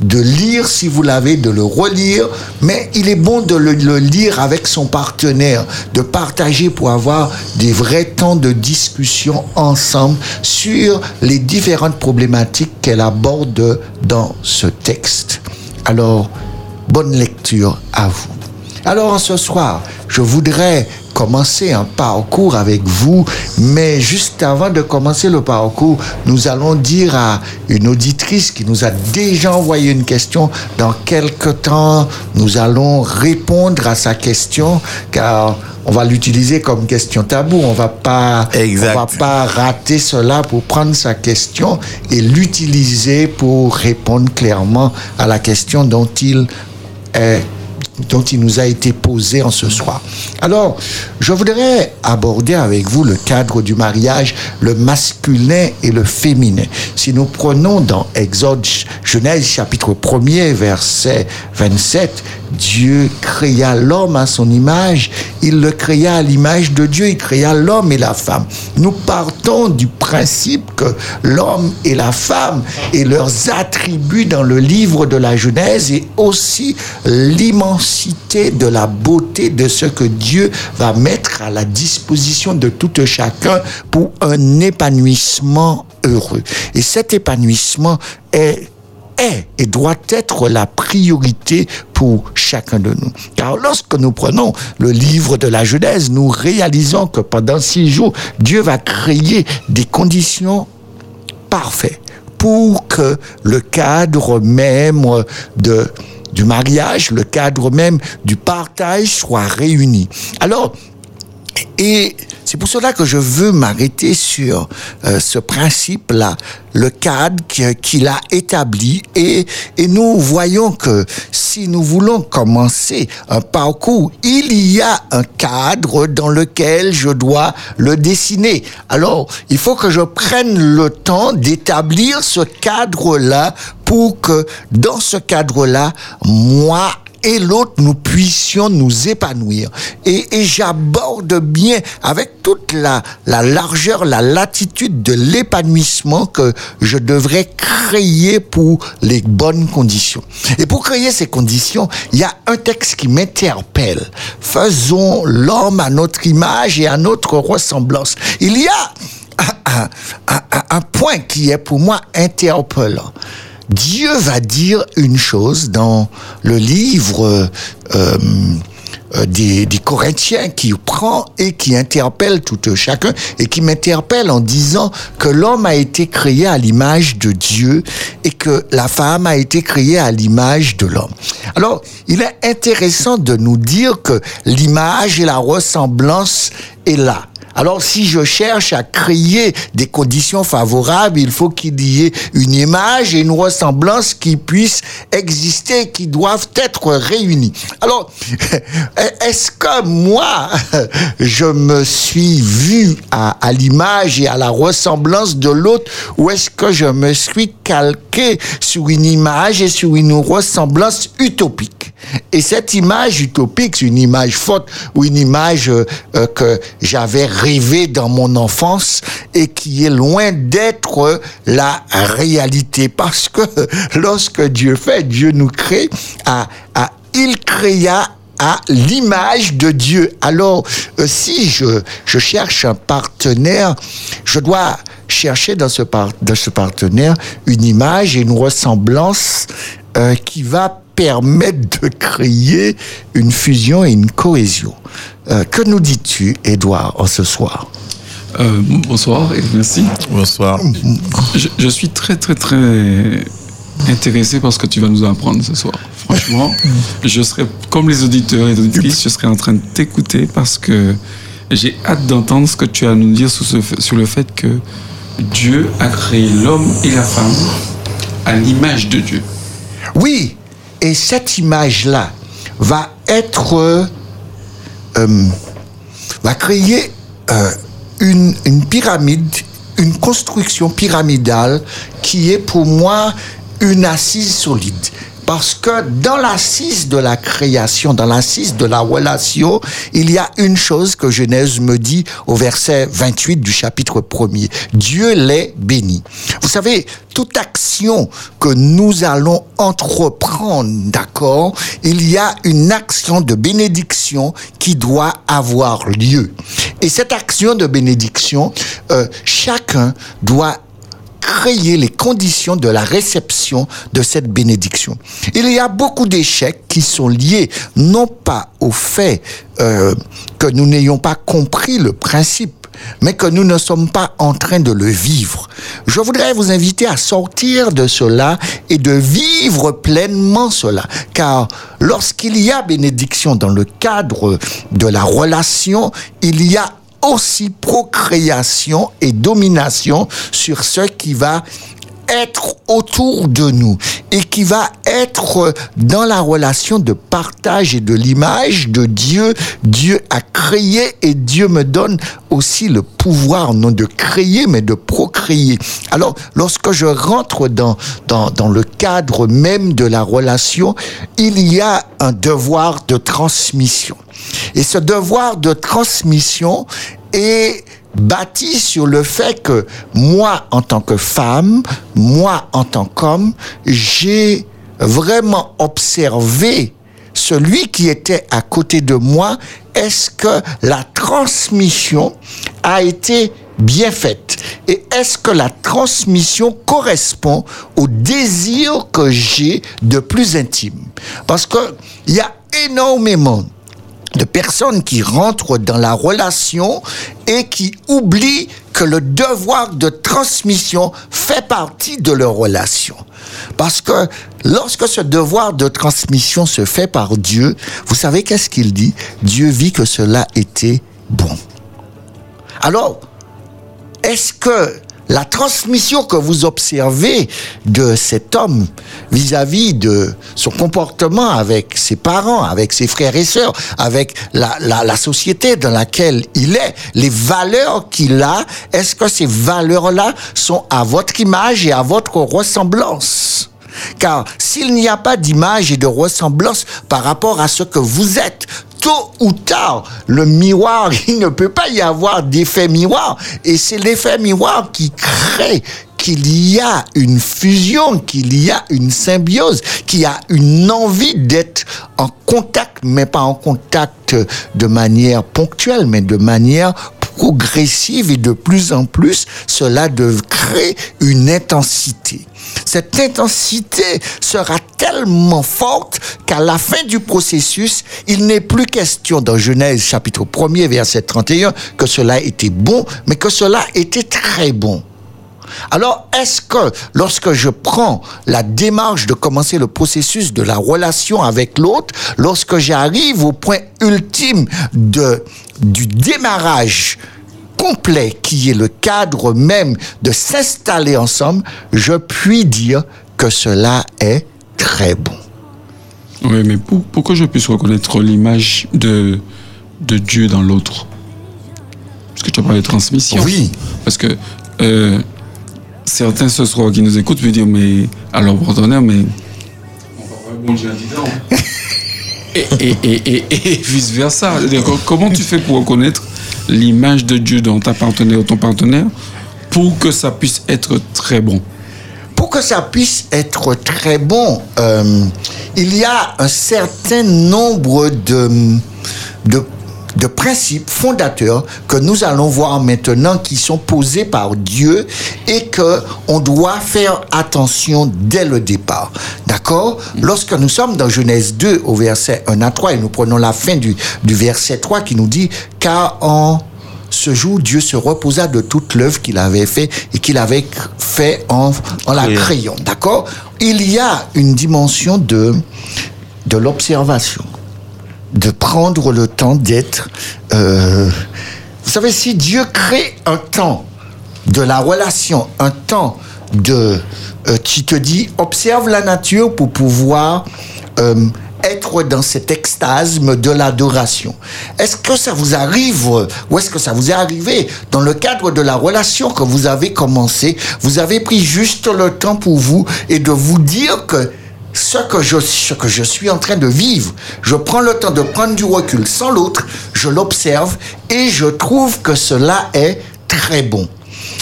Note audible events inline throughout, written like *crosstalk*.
de lire si vous l'avez, de le relire, mais il est bon de le, lire avec son partenaire, de partager pour avoir des vrais temps de discussion ensemble sur les différentes problématiques qu'elle aborde dans ce texte. Alors, bonne lecture à vous. Alors ce soir, je voudrais commencer un parcours avec vous, mais juste avant de commencer le parcours, nous allons dire à une auditrice qui nous a déjà envoyé une question, dans quelque temps nous allons répondre à sa question, car on va l'utiliser comme question tabou. On va pas, Exact. on va pas rater cela pour prendre sa question et l'utiliser pour répondre clairement à la question dont il est dont il nous a été posé en ce soir. Alors, je voudrais aborder avec vous le cadre du mariage, le masculin et le féminin. Si nous prenons dans Exode, Genèse chapitre 1er, verset 27, Dieu créa l'homme à son image, il le créa à l'image de Dieu, il créa l'homme et la femme. Nous partons du principe que l'homme et la femme et leurs attributs dans le livre de la Genèse et aussi de la beauté de ce que Dieu va mettre à la disposition de tout chacun pour un épanouissement heureux. Et cet épanouissement est est et doit être la priorité pour chacun de nous. Car lorsque nous prenons le livre de la Genèse, nous réalisons que pendant six jours, Dieu va créer des conditions parfaites pour que le cadre même de du mariage, le cadre même du partage soit réuni. Alors, et c'est pour cela que je veux m'arrêter sur euh, ce principe-là, le cadre qui- qu'il a établi. Et, et nous voyons que si nous voulons commencer un parcours, il y a un cadre dans lequel je dois le dessiner. Alors, il faut que je prenne le temps d'établir ce cadre-là pour que dans ce cadre-là, moi et l'autre, nous puissions nous épanouir. Et, et j'aborde bien avec toute la, la largeur, la latitude de l'épanouissement que je devrais créer pour les bonnes conditions. Et pour créer ces conditions, il y a un texte qui m'interpelle. Faisons l'homme à notre image et à notre ressemblance. Il y a un, un- un- point qui est pour moi interpellant. Dieu va dire une chose dans le livre euh, euh, des, des Corinthiens qui prend et qui interpelle tout un chacun et qui m'interpelle en disant que l'homme a été créé à l'image de Dieu et que la femme a été créée à l'image de l'homme. Alors, il est intéressant de nous dire que l'image et la ressemblance est là. Alors, si je cherche à créer des conditions favorables, il faut qu'il y ait une image et une ressemblance qui puissent exister, qui doivent être réunies. Alors, *laughs* est-ce que moi, *laughs* je me suis vu à, l'image et à la ressemblance de l'autre, ou est-ce que je me suis calqué sur une image et sur une ressemblance utopique? Et cette image utopique, c'est une image forte ou une image euh, euh, que j'avais rêvé dans mon enfance et qui est loin d'être la réalité. Parce que *laughs* lorsque Dieu fait, Dieu nous crée à, à il créa à l'image de Dieu. Alors, euh, si je, je cherche un partenaire, je dois chercher dans ce, par- dans ce partenaire une image et une ressemblance euh, qui va permettre de créer une fusion et une cohésion. Euh, que nous dis-tu, Édouard, en ce soir? Euh, bonsoir et merci. Bonsoir. Je, je suis très très très intéressé par ce que tu vas nous apprendre ce soir. Franchement, *laughs* je serai comme les auditeurs et les auditrices, je serai en train de t'écouter parce que j'ai hâte d'entendre ce que tu as à nous dire sur, ce fait- sur le fait que Dieu a créé l'homme et la femme à l'image de Dieu. Oui, et cette image-là va être, euh, euh, va créer euh, une, une pyramide, une construction pyramidale qui est pour moi une assise solide. Parce que dans l'assise de la création, dans l'assise de la relation, il y a une chose que Genèse me dit au verset 28 du chapitre 1er. Dieu les bénit. Vous savez, toute action que nous allons entreprendre, d'accord, il y a une action de bénédiction qui doit avoir lieu. Et cette action de bénédiction, euh, chacun doit créer les conditions de la réception de cette bénédiction. Il y a beaucoup d'échecs qui sont liés non pas au fait euh, que nous n'ayons pas compris le principe mais que nous ne sommes pas en train de le vivre. Je voudrais vous inviter à sortir de cela et de vivre pleinement cela. Car lorsqu'il y a bénédiction dans le cadre de la relation, il y a aussi procréation et domination sur ce qui va être autour de nous et qui va être dans la relation de partage et de l'image de Dieu. Dieu a créé et Dieu me donne aussi le pouvoir, non de créer, mais de procréer. Alors, lorsque je rentre dans, dans, dans le cadre même de la relation, il y a un devoir de transmission. Et ce devoir de transmission est bâti sur le fait que moi, en tant que femme, moi, en tant qu'homme, j'ai vraiment observé celui qui était à côté de moi. Est-ce que la transmission a été bien faite? Et est-ce que la transmission correspond au désir que j'ai de plus intime? Parce que il y a énormément de personnes qui rentrent dans la relation et qui oublient que le devoir de transmission fait partie de leur relation. Parce que lorsque ce devoir de transmission se fait par Dieu, vous savez qu'est-ce qu'il dit? Dieu vit que cela était bon. Alors, est-ce que la transmission que vous observez de cet homme vis-à-vis de son comportement avec ses parents, avec ses frères et sœurs, avec la, la, la société dans laquelle il est, les valeurs qu'il a, est-ce que ces valeurs-là sont à votre image et à votre ressemblance? Car s'il n'y a pas d'image et de ressemblance par rapport à ce que vous êtes, tôt ou tard, le miroir, *laughs* il ne peut pas y avoir d'effet miroir. Et c'est l'effet miroir qui crée qu'il y a une fusion, qu'il y a une symbiose, qu'il y a une envie d'être en contact, mais pas en contact de manière ponctuelle, mais de manière progressive et de plus en plus, cela devrait créer une intensité. Cette intensité sera tellement forte qu'à la fin du processus, il n'est plus question dans Genèse chapitre 1er verset 31 que cela était bon, mais que cela était très bon. Alors, est-ce que lorsque je prends la démarche de commencer le processus de la relation avec l'autre, lorsque j'arrive au point ultime de, du démarrage complet qui est le cadre même de s'installer ensemble, je puis dire que cela est très bon. Oui, mais pour, pour que je puisse reconnaître l'image de, de Dieu dans l'autre, parce que tu as parlé de transmission. Oui. Parce que euh, certains ce soir qui nous écoutent me dire, mais alors partenaire, mais on va voir bon Dieu là-dedans. *laughs* et, et, et, et, et vice versa. Comment tu fais pour reconnaître l'image de Dieu dans ta partenaire ou ton partenaire pour que ça puisse être très bon? Pour que ça puisse être très bon, euh, il y a un certain nombre de, de de principes fondateurs que nous allons voir maintenant qui sont posés par Dieu et que on doit faire attention dès le départ. D'accord? Lorsque nous sommes dans Genèse 2 au verset 1 à 3 et nous prenons la fin du, du verset 3 qui nous dit car en ce jour, Dieu se reposa de toute l'œuvre qu'il avait fait et qu'il avait fait en, en la créant. D'accord? Il y a une dimension de, de l'observation de prendre le temps d'être... Euh, vous savez, si Dieu crée un temps de la relation, un temps de... Euh, qui te dit, observe la nature pour pouvoir euh, être dans cet extasme de l'adoration. Est-ce que ça vous arrive, ou est-ce que ça vous est arrivé dans le cadre de la relation que vous avez commencé, vous avez pris juste le temps pour vous et de vous dire que ce que, je, ce que je suis en train de vivre. Je prends le temps de prendre du recul sans l'autre, je l'observe et je trouve que cela est très bon.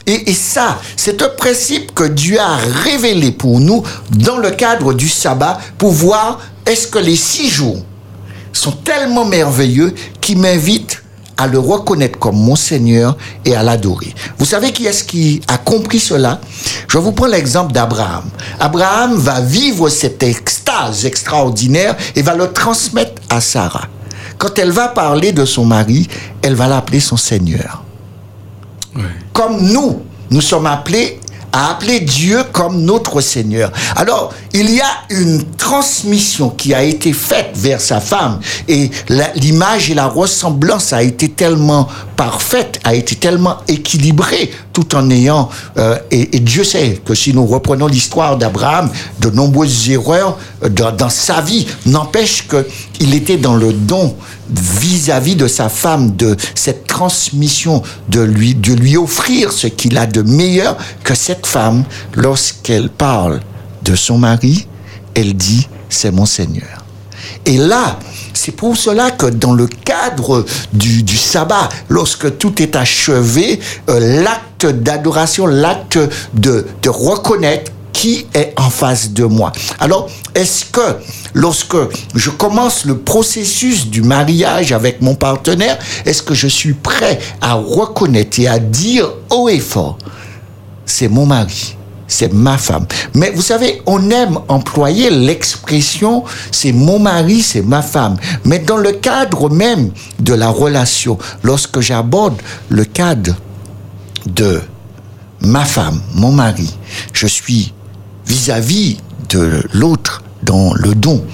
Et, et, ça, c'est un principe que Dieu a révélé pour nous dans le cadre du sabbat pour voir est-ce que les six jours sont tellement merveilleux qui m'invitent à le reconnaître comme mon Seigneur et à l'adorer. Vous savez qui est-ce qui a compris cela? Je vous prends l'exemple d'Abraham. Abraham va vivre cette extase extraordinaire et va le transmettre à Sarah. Quand elle va parler de son mari, elle va l'appeler son Seigneur. Comme nous, nous sommes appelés à appeler Dieu comme notre Seigneur. Alors, il y a une transmission qui a été faite vers sa femme et l'image et la ressemblance a été tellement parfaite, a été tellement équilibrée tout en ayant, euh, et, Dieu sait que si nous reprenons l'histoire d'Abraham, de nombreuses erreurs dans, dans sa vie n'empêche qu'il était dans le don vis-à-vis -vis de sa femme, de cette transmission, de lui, de lui offrir ce qu'il a de meilleur que cette femme, lorsqu'elle parle de son mari, elle dit, c'est mon Seigneur. Et là, c'est pour cela que dans le cadre du, du sabbat, lorsque tout est achevé, euh, l'acte d'adoration, l'acte de, de reconnaître qui est en face de moi. Alors, est-ce que lorsque je commence le processus du mariage avec mon partenaire, est-ce que je suis prêt à reconnaître et à dire haut et fort, c'est mon mari c'est ma femme. Mais vous savez, on aime employer l'expression c'est mon mari, c'est ma femme. Mais dans le cadre même de la relation, lorsque j'aborde le cadre de ma femme, mon mari, je suis vis-à-vis de l'autre dans le don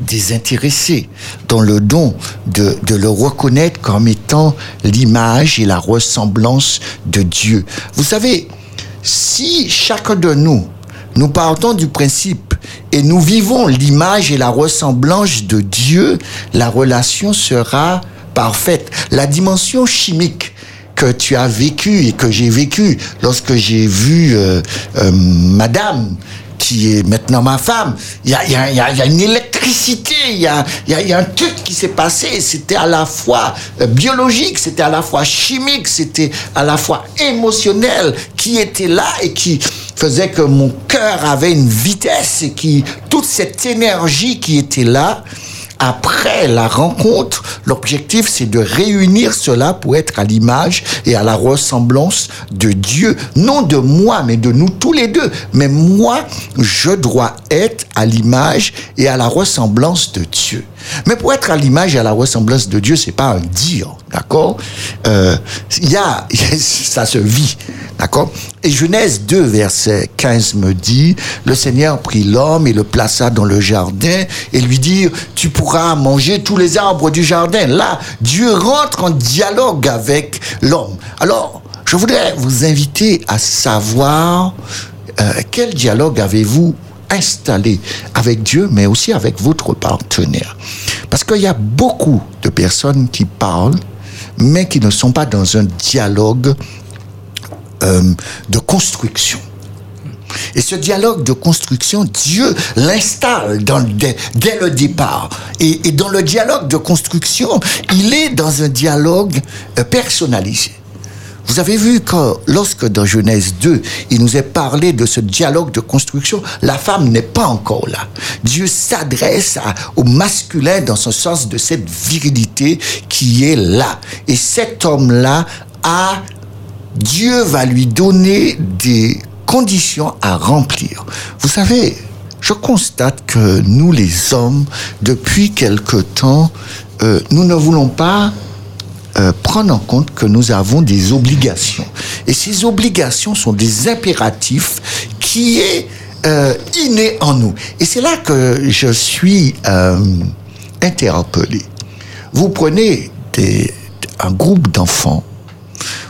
désintéressé, dans le don de, de le reconnaître comme étant l'image et la ressemblance de Dieu. Vous savez, si chacun de nous, nous partons du principe et nous vivons l'image et la ressemblance de Dieu, la relation sera parfaite. La dimension chimique que tu as vécue et que j'ai vécue lorsque j'ai vu euh, euh, Madame qui est maintenant ma femme, il y a, y, a, y a, une électricité, il y a, y a, un truc qui s'est passé. C'était à la fois biologique, c'était à la fois chimique, c'était à la fois émotionnel qui était là et qui faisait que mon cœur avait une vitesse et qui, toute cette énergie qui était là, après la rencontre, l'objectif c'est de réunir cela pour être à l'image et à la ressemblance de Dieu. Non de moi, mais de nous tous les deux. Mais moi, je dois être à l'image et à la ressemblance de Dieu. Mais pour être à l'image et à la ressemblance de Dieu, c'est pas un dire, d'accord? Euh, Il y a, *laughs* ça se vit, d'accord? Et Genèse 2, verset 15 me dit, le Seigneur prit l'homme et le plaça dans le jardin et lui dit, tu pourras manger tous les arbres du jardin. Là, Dieu rentre en dialogue avec l'homme. Alors, je voudrais vous inviter à savoir euh, quel dialogue avez-vous installé avec Dieu, mais aussi avec votre partenaire. Parce qu'il y a beaucoup de personnes qui parlent, mais qui ne sont pas dans un dialogue euh, de construction. Et ce dialogue de construction, Dieu l'installe dès, le départ. Et, et, dans le dialogue de construction, il est dans un dialogue euh, personnalisé. Vous avez vu que lorsque dans Genèse 2, il nous est parlé de ce dialogue de construction, la femme n'est pas encore là. Dieu s'adresse au masculin dans ce sens de cette virilité qui est là. Et cet homme-là a, Dieu va lui donner des conditions à remplir. Vous savez, je constate que nous les hommes, depuis quelque temps, euh, nous ne voulons pas euh, prendre en compte que nous avons des obligations. Et ces obligations sont des impératifs qui est euh, inné en nous. Et c'est là que je suis euh, interpellé. Vous prenez des, un groupe d'enfants,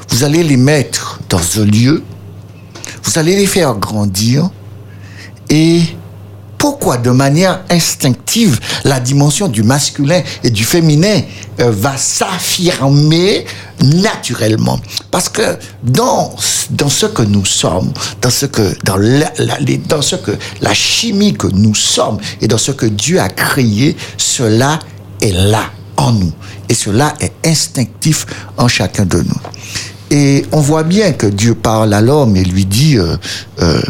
vous allez les mettre dans un lieu, vous allez les faire grandir et pourquoi de manière instinctive la dimension du masculin et du féminin euh, va s'affirmer naturellement? Parce que dans dans ce que nous sommes dans ce que dans la, dans ce que la chimie que nous sommes et dans ce que Dieu a créé cela est là en nous. Et cela est instinctif en chacun de nous. Et on voit bien que Dieu parle à l'homme et lui dit euh, euh,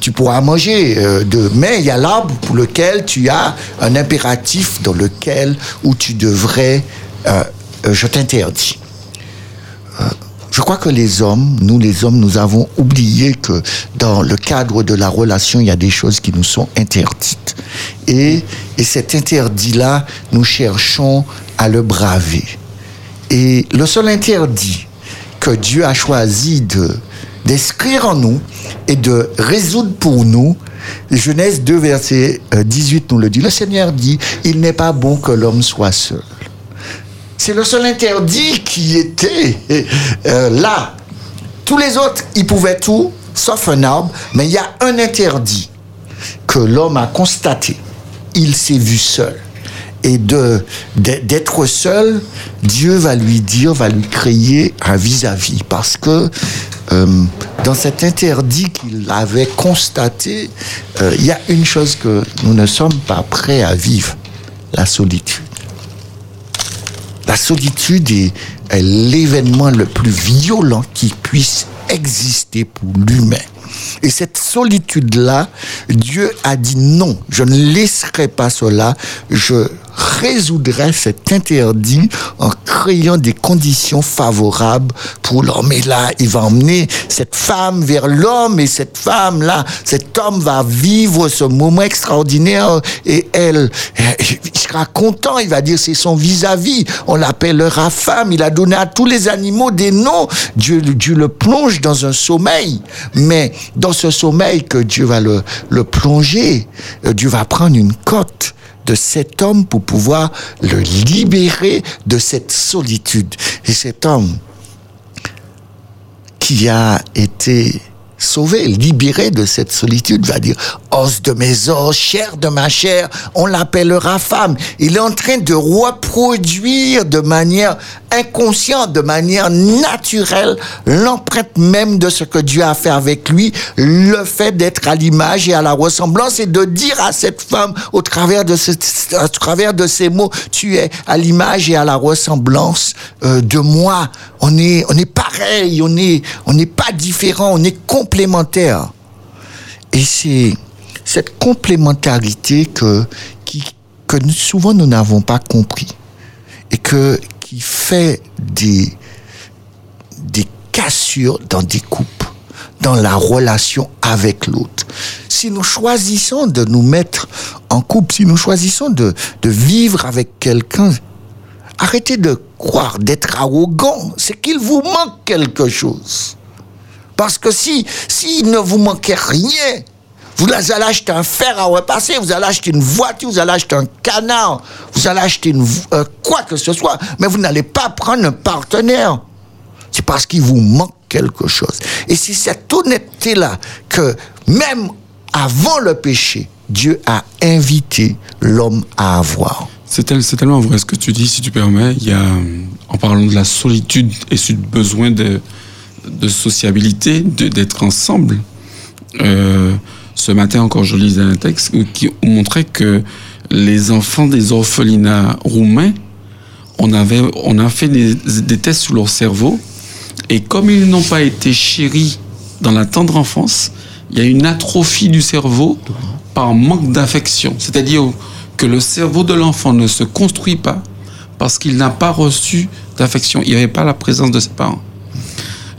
tu pourras manger euh, de mais il y a l'arbre pour lequel tu as un impératif dans lequel où tu devrais euh, euh, je t'interdis je crois que les hommes, nous les hommes, nous avons oublié que dans le cadre de la relation, il y a des choses qui nous sont interdites. Et, et cet interdit-là, nous cherchons à le braver. Et le seul interdit que Dieu a choisi de, d'inscrire en nous et de résoudre pour nous. Genèse 2, verset 18 nous le dit. Le Seigneur dit, il n'est pas bon que l'homme soit seul. C'est le seul interdit qui était euh, là. Tous les autres, ils pouvaient tout, sauf un arbre, mais il y a un interdit que l'homme a constaté. Il s'est vu seul et de d'être seul, Dieu va lui dire, va lui créer un vis-à-vis, parce que euh, dans cet interdit qu'il avait constaté, euh, il y a une chose que nous ne sommes pas prêts à vivre, la solitude. La solitude est, est l'événement le plus violent qui puisse exister pour l'humain. Et cette solitude-là, Dieu a dit non, je ne laisserai pas cela, je résoudrait cet interdit en créant des conditions favorables pour l'homme. Et là, il va emmener cette femme vers l'homme et cette femme-là, cet homme va vivre ce moment extraordinaire et elle, il sera content, il va dire c'est son vis-à-vis, on l'appellera femme, il a donné à tous les animaux des noms, Dieu, Dieu le plonge dans un sommeil, mais dans ce sommeil que Dieu va le, le plonger, Dieu va prendre une cote de cet homme pour pouvoir le libérer de cette solitude. Et cet homme qui a été sauvé, libéré de cette solitude, va dire, os de mes os, chair de ma chair, on l'appellera femme. Il est en train de reproduire de manière inconsciente, de manière naturelle, l'empreinte même de ce que Dieu a fait avec lui, le fait d'être à l'image et à la ressemblance et de dire à cette femme au travers de, ces mots, tu es à l'image et à la ressemblance euh, de moi. On est, on est pareil, on est, on n'est pas différent, on est complémentaire. Et c'est cette complémentarité que, que souvent nous n'avons pas compris et que qui fait des, des cassures dans des coupes, dans la relation avec l'autre. Si nous choisissons de nous mettre en couple, si nous choisissons de, de vivre avec quelqu'un, arrêtez de croire, d'être arrogant, c'est qu'il vous manque quelque chose. Parce que si, s'il ne vous manquait rien, vous allez acheter un fer à repasser, vous allez acheter une voiture, vous allez acheter un canard, vous allez acheter euh, quoi que ce soit, mais vous n'allez pas prendre un partenaire. C'est parce qu'il vous manque quelque chose. Et c'est cette honnêteté-là que même avant le péché, Dieu a invité l'homme à avoir. C'est tellement vrai ce que tu dis, si tu permets. A, en parlant de la solitude et du besoin de, de sociabilité, d'être ensemble, euh, ce matin encore, je lisais un texte qui montrait que les enfants des orphelinats roumains, on, avait, on a fait des, des tests sur leur cerveau, et comme ils n'ont pas été chéris dans la tendre enfance, il y a une atrophie du cerveau par manque d'affection. C'est-à-dire que le cerveau de l'enfant ne se construit pas parce qu'il n'a pas reçu d'affection. Il n'y avait pas la présence de ses parents.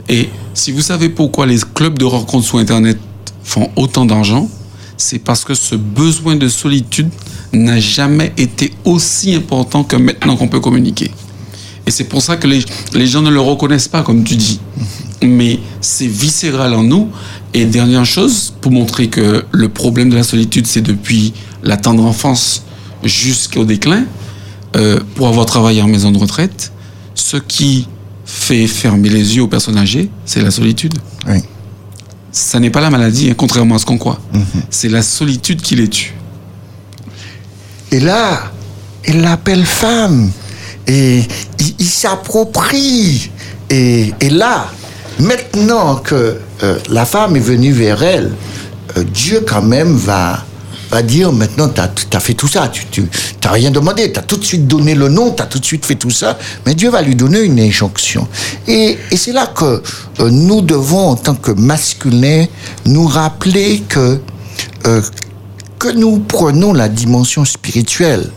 Et si vous savez pourquoi les clubs de rencontres sur Internet font autant d'argent, c'est parce que ce besoin de solitude n'a jamais été aussi important que maintenant qu'on peut communiquer. Et c'est pour ça que les, les, gens ne le reconnaissent pas, comme tu dis. Mais c'est viscéral en nous. Et dernière chose, pour montrer que le problème de la solitude, c'est depuis la tendre enfance jusqu'au déclin, euh, pour avoir travaillé en maison de retraite, ce qui fait fermer les yeux aux personnes âgées, c'est la solitude. Oui ça n'est pas la maladie, hein, contrairement à ce qu'on croit. Mm -hmm. C'est la solitude qui les tue. Et là, il l'appelle femme. Et il, s'approprie. Et, là, maintenant que euh, la femme est venue vers elle, euh, Dieu quand même va, va dire maintenant, tu as, fait tout ça, tu n'as rien demandé, tu as tout de suite donné le nom, tu as tout de suite fait tout ça, mais Dieu va lui donner une injonction. Et, et c'est là que euh, nous devons, en tant que masculins, nous rappeler que, euh, que nous prenons la dimension spirituelle,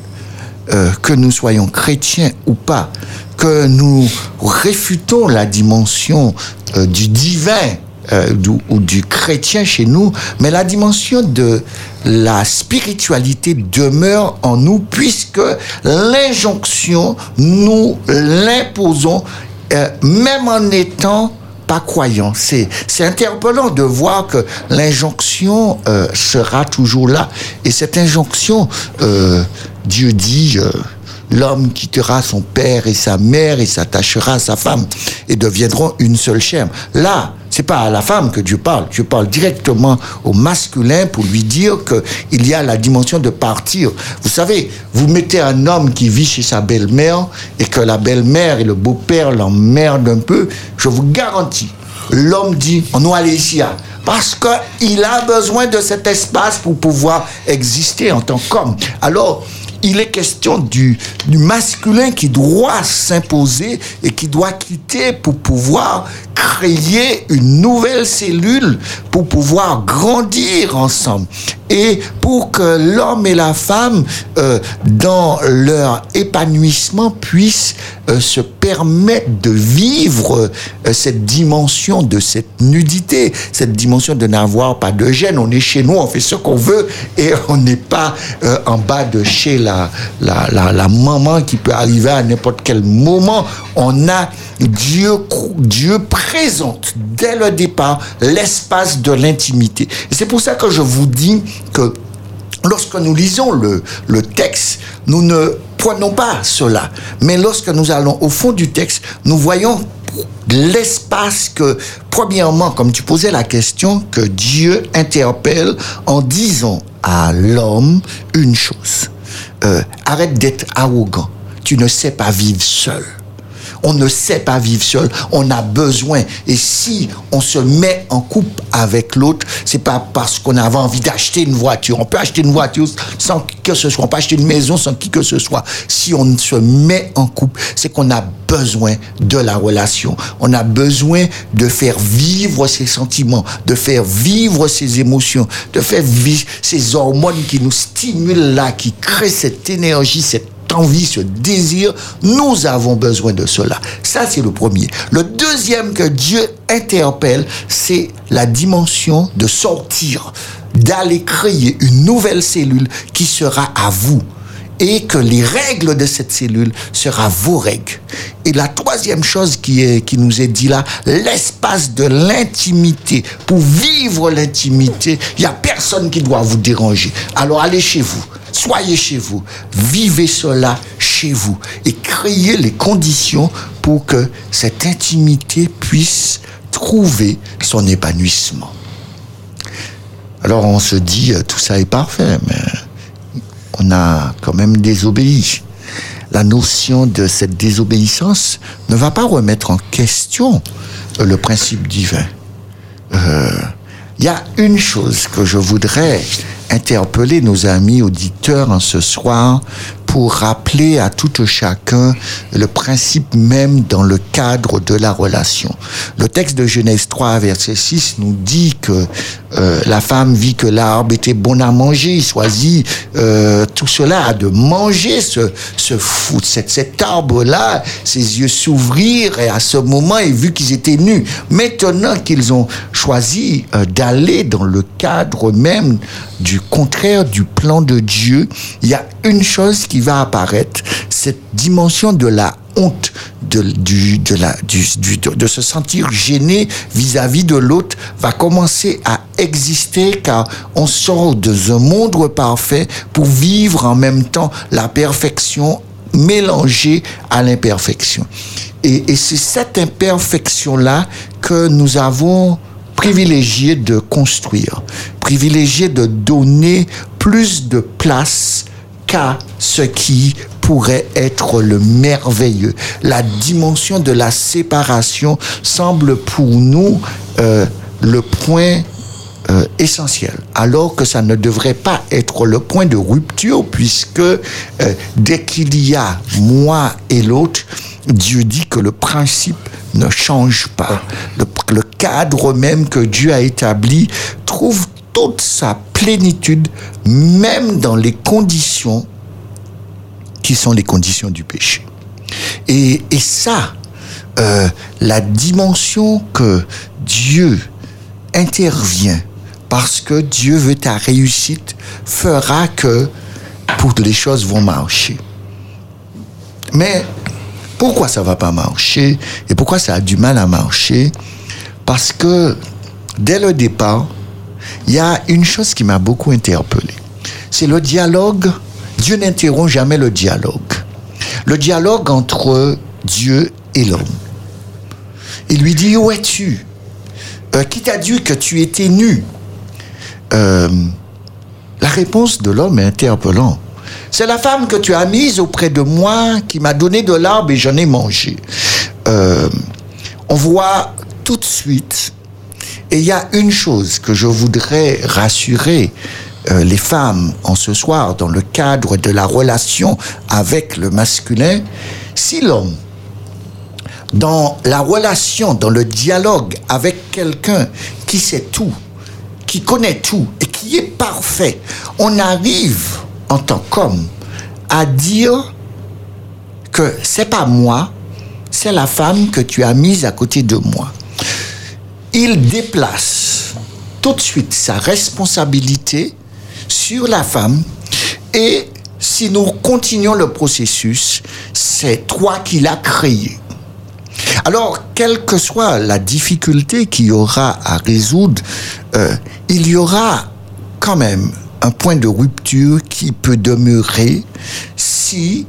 euh, que nous soyons chrétiens ou pas, que nous réfutons la dimension du divin euh, ou du chrétien chez nous, mais la dimension de la spiritualité demeure en nous puisque l'injonction, nous l'imposons euh, même en étant pas croyants. C'est, c'est interpellant de voir que l'injonction euh, sera toujours là. Et cette injonction, Dieu dit, l'homme quittera son père et sa mère et s'attachera à sa femme et deviendront une seule chair. Là, c'est pas à la femme que Dieu parle. Dieu parle directement au masculin pour lui dire qu'il y a la dimension de partir. Vous savez, vous mettez un homme qui vit chez sa belle-mère et que la belle-mère et le beau-père l'emmerdent un peu, je vous garantis, l'homme dit, on doit aller ici. Hein. Parce qu'il a besoin de cet espace pour pouvoir exister en tant qu'homme. Alors, il est question du, du masculin qui doit s'imposer et qui doit quitter pour pouvoir créer une nouvelle cellule pour pouvoir grandir ensemble. Et pour que l'homme et la femme, euh, dans leur épanouissement, puissent euh, se permettre de vivre euh, cette dimension de cette nudité, cette dimension de n'avoir pas de gêne. On est chez nous, on fait ce qu'on veut et on n'est pas en bas de chez la, la, maman qui peut arriver à n'importe quel moment. On a Dieu, Dieu présente dès le départ l'espace de l'intimité. C'est pour ça que je vous dis que lorsque nous lisons le, le texte, nous ne prenons pas cela. Mais lorsque nous allons au fond du texte, nous voyons l'espace que, premièrement, comme tu posais la question, que Dieu interpelle en disant à l'homme une chose. Euh, arrête d'être arrogant. Tu ne sais pas vivre seul. On ne sait pas vivre seul. On a besoin. Et si on se met en couple avec l'autre, c'est pas parce qu'on avait envie d'acheter une voiture. On peut acheter une voiture sans que ce soit. On peut acheter une maison sans qui que ce soit. Si on se met en couple, c'est qu'on a besoin de la relation. On a besoin de faire vivre ses sentiments, de faire vivre ses émotions, de faire vivre ces hormones qui nous stimulent là, qui créent cette énergie, cette envie, ce désir, nous avons besoin de cela. Ça, c'est le premier. Le deuxième que Dieu interpelle, c'est la dimension de sortir, d'aller créer une nouvelle cellule qui sera à vous et que les règles de cette cellule sera vos règles. Et la troisième chose qui, est, qui nous est dit là, l'espace de l'intimité. Pour vivre l'intimité, il n'y a personne qui doit vous déranger. Alors allez chez vous, soyez chez vous, vivez cela chez vous et créez les conditions pour que cette intimité puisse trouver son épanouissement. Alors on se dit, euh, tout ça est parfait, mais on a quand même désobéi. La notion de cette désobéissance ne va pas remettre en question euh, le principe divin. Il y a une chose que je voudrais interpeller nos amis auditeurs en ce soir pour rappeler à tout chacun le principe même dans le cadre de la relation. Le texte de Genèse 3, verset 6 nous dit que euh, la femme vit que l'arbre était bon à manger, choisit euh, tout cela, de manger ce, ce cet, cet arbre-là, ses yeux s'ouvrirent et à ce moment, et vu qu'ils étaient nus, maintenant qu'ils ont choisi euh, d'aller dans le cadre même du contraire du plan de Dieu, il y a une chose qui va apparaître, cette dimension de la honte, de, du, de, la, du, de, se sentir gêné vis-à-vis de l'autre va commencer à exister car on sort de un monde parfait pour vivre en même temps la perfection mélangée à l'imperfection. Et, et c'est cette imperfection-là que nous avons privilégié de construire, privilégié de donner plus de place ce qui pourrait être le merveilleux. La dimension de la séparation semble pour nous euh, le point euh, essentiel, alors que ça ne devrait pas être le point de rupture, puisque euh, dès qu'il y a moi et l'autre, Dieu dit que le principe ne change pas. Le, le cadre même que Dieu a établi trouve toute sa plénitude, même dans les conditions qui sont les conditions du péché. Et, ça, euh, la dimension que Dieu intervient parce que Dieu veut ta réussite fera que toutes les choses vont marcher. Mais pourquoi ça va pas marcher et pourquoi ça a du mal à marcher? Parce que dès le départ, il y a une chose qui m'a beaucoup interpellé. C'est le dialogue. Dieu n'interrompt jamais le dialogue. Le dialogue entre Dieu et l'homme. Il lui dit, où es-tu? Euh, Qui t'a dit que tu étais nu? Euh, La réponse de l'homme est interpellante. C'est la femme que tu as mise auprès de moi qui m'a donné de l'arbre et j'en ai mangé. Euh, on voit tout de suite, et il y a une chose que je voudrais rassurer euh, les femmes en ce soir dans le cadre de la relation avec le masculin, si l'homme, dans la relation, dans le dialogue avec quelqu'un qui sait tout, qui connaît tout et qui est parfait, on arrive en tant qu'homme à dire que c'est pas moi, c'est la femme que tu as mise à côté de moi. Il déplace tout de suite sa responsabilité sur la femme et si nous continuons le processus, c'est toi qui l'as créé. Alors, quelle que soit la difficulté qu'il y aura à résoudre, euh, il y aura quand même un point de rupture qui peut demeurer si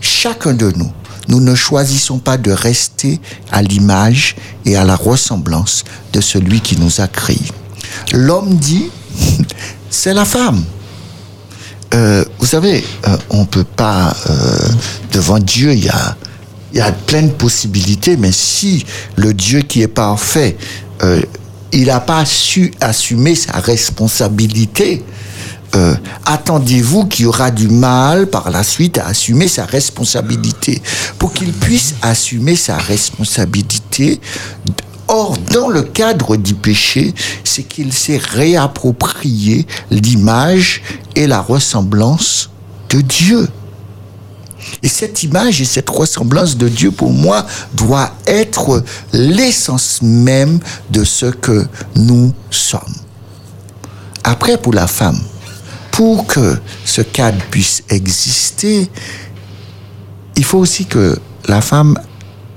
chacun de nous, nous ne choisissons pas de rester à l'image et à la ressemblance de celui qui nous a créés. L'homme dit, *laughs* c'est la femme. Euh, vous savez, euh, on ne peut pas, euh, devant Dieu, il y a, y a plein de possibilités, mais si le Dieu qui est parfait, il n'a pas su assumer sa responsabilité, euh, attendez-vous qu'il y aura du mal par la suite à assumer sa responsabilité. Pour qu'il puisse assumer sa responsabilité, Or, dans le cadre du péché, c'est qu'il s'est réapproprié l'image et la ressemblance de Dieu. Et cette image et cette ressemblance de Dieu, pour moi, doit être l'essence même de ce que nous sommes. Après, pour la femme, pour que ce cadre puisse exister, il faut aussi que la femme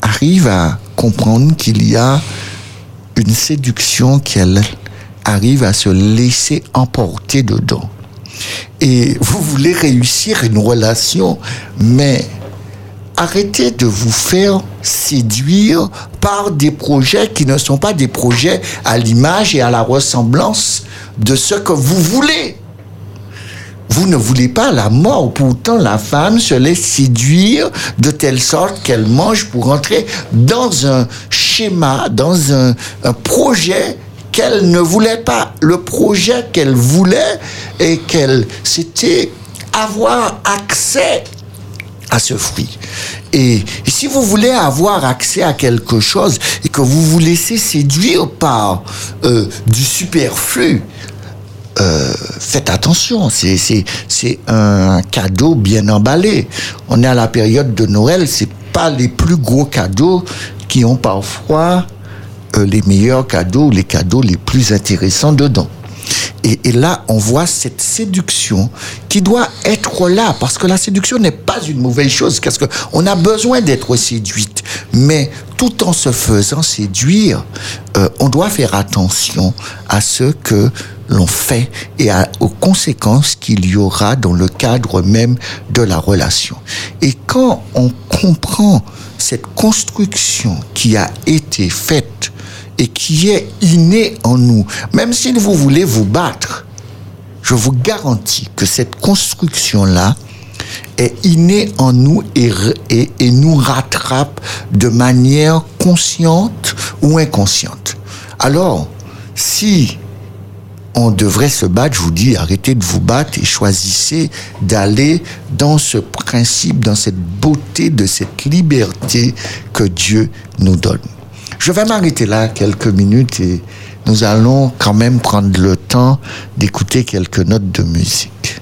arrive à comprendre qu'il y a une séduction qu'elle arrive à se laisser emporter dedans. Et vous voulez réussir une relation, mais arrêtez de vous faire séduire par des projets qui ne sont pas des projets à l'image et à la ressemblance de ce que vous voulez. Vous ne voulez pas la mort, pourtant la femme se laisse séduire de telle sorte qu'elle mange pour entrer dans un schéma, dans un, projet qu'elle ne voulait pas. Le projet qu'elle voulait et qu'elle, c'était avoir accès à ce fruit. Et, et si vous voulez avoir accès à quelque chose et que vous vous laissez séduire par euh, du superflu, euh, faites attention, c'est, un cadeau bien emballé. On est à la période de Noël, c'est pas les plus gros cadeaux qui ont parfois euh, les meilleurs cadeaux, les cadeaux les plus intéressants dedans. Et, et, là, on voit cette séduction qui doit être là, parce que la séduction n'est pas une mauvaise chose, parce qu'on a besoin d'être séduite. Mais tout en se faisant séduire, euh, on doit faire attention à ce que l'on fait et aux conséquences qu'il y aura dans le cadre même de la relation. Et quand on comprend cette construction qui a été faite et qui est innée en nous, même si vous voulez vous battre, je vous garantis que cette construction-là est innée en nous et, et nous rattrape de manière consciente ou inconsciente. Alors, si on devrait se battre, je vous dis, arrêtez de vous battre et choisissez d'aller dans ce principe, dans cette beauté de cette liberté que Dieu nous donne. Je vais m'arrêter là quelques minutes et nous allons quand même prendre le temps d'écouter quelques notes de musique.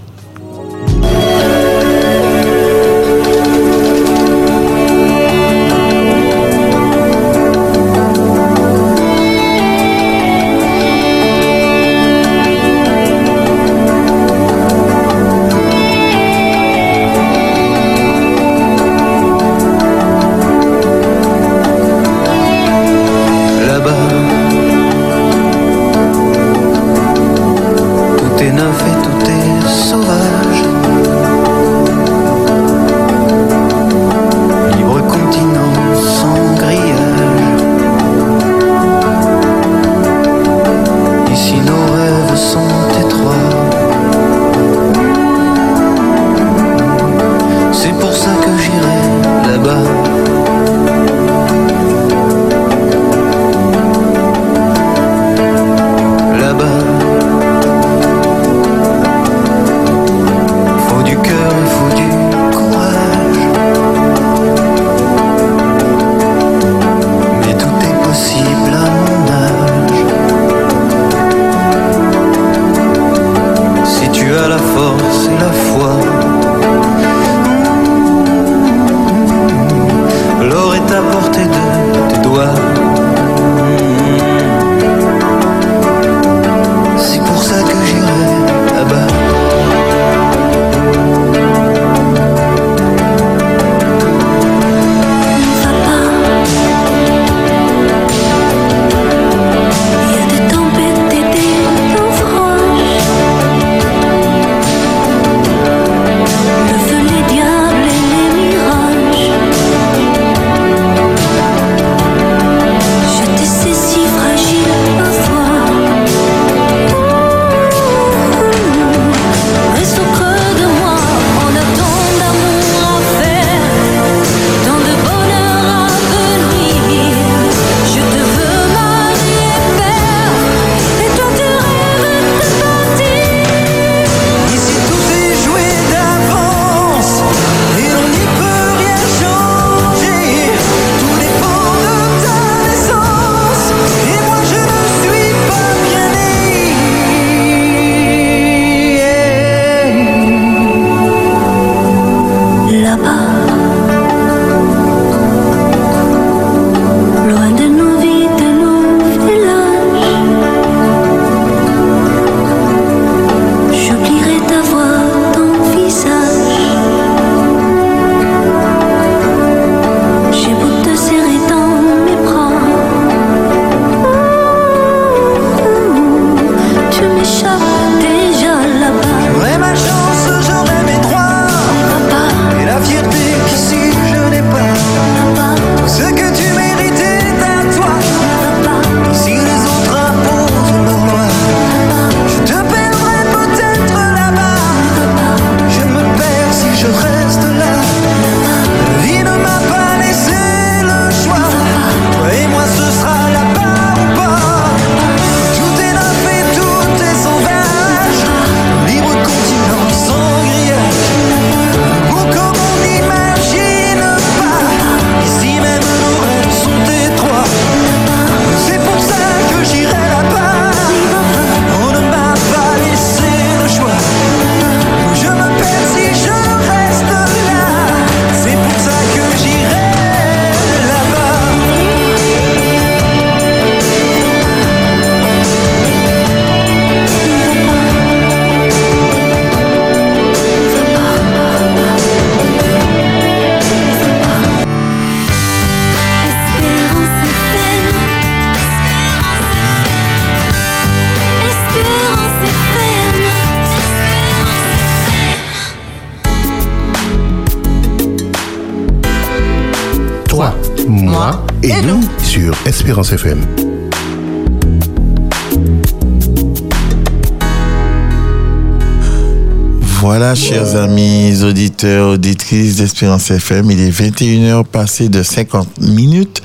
Voilà, chers amis auditeurs, auditrices d'Espérance FM, il est 21h passé de 50 minutes.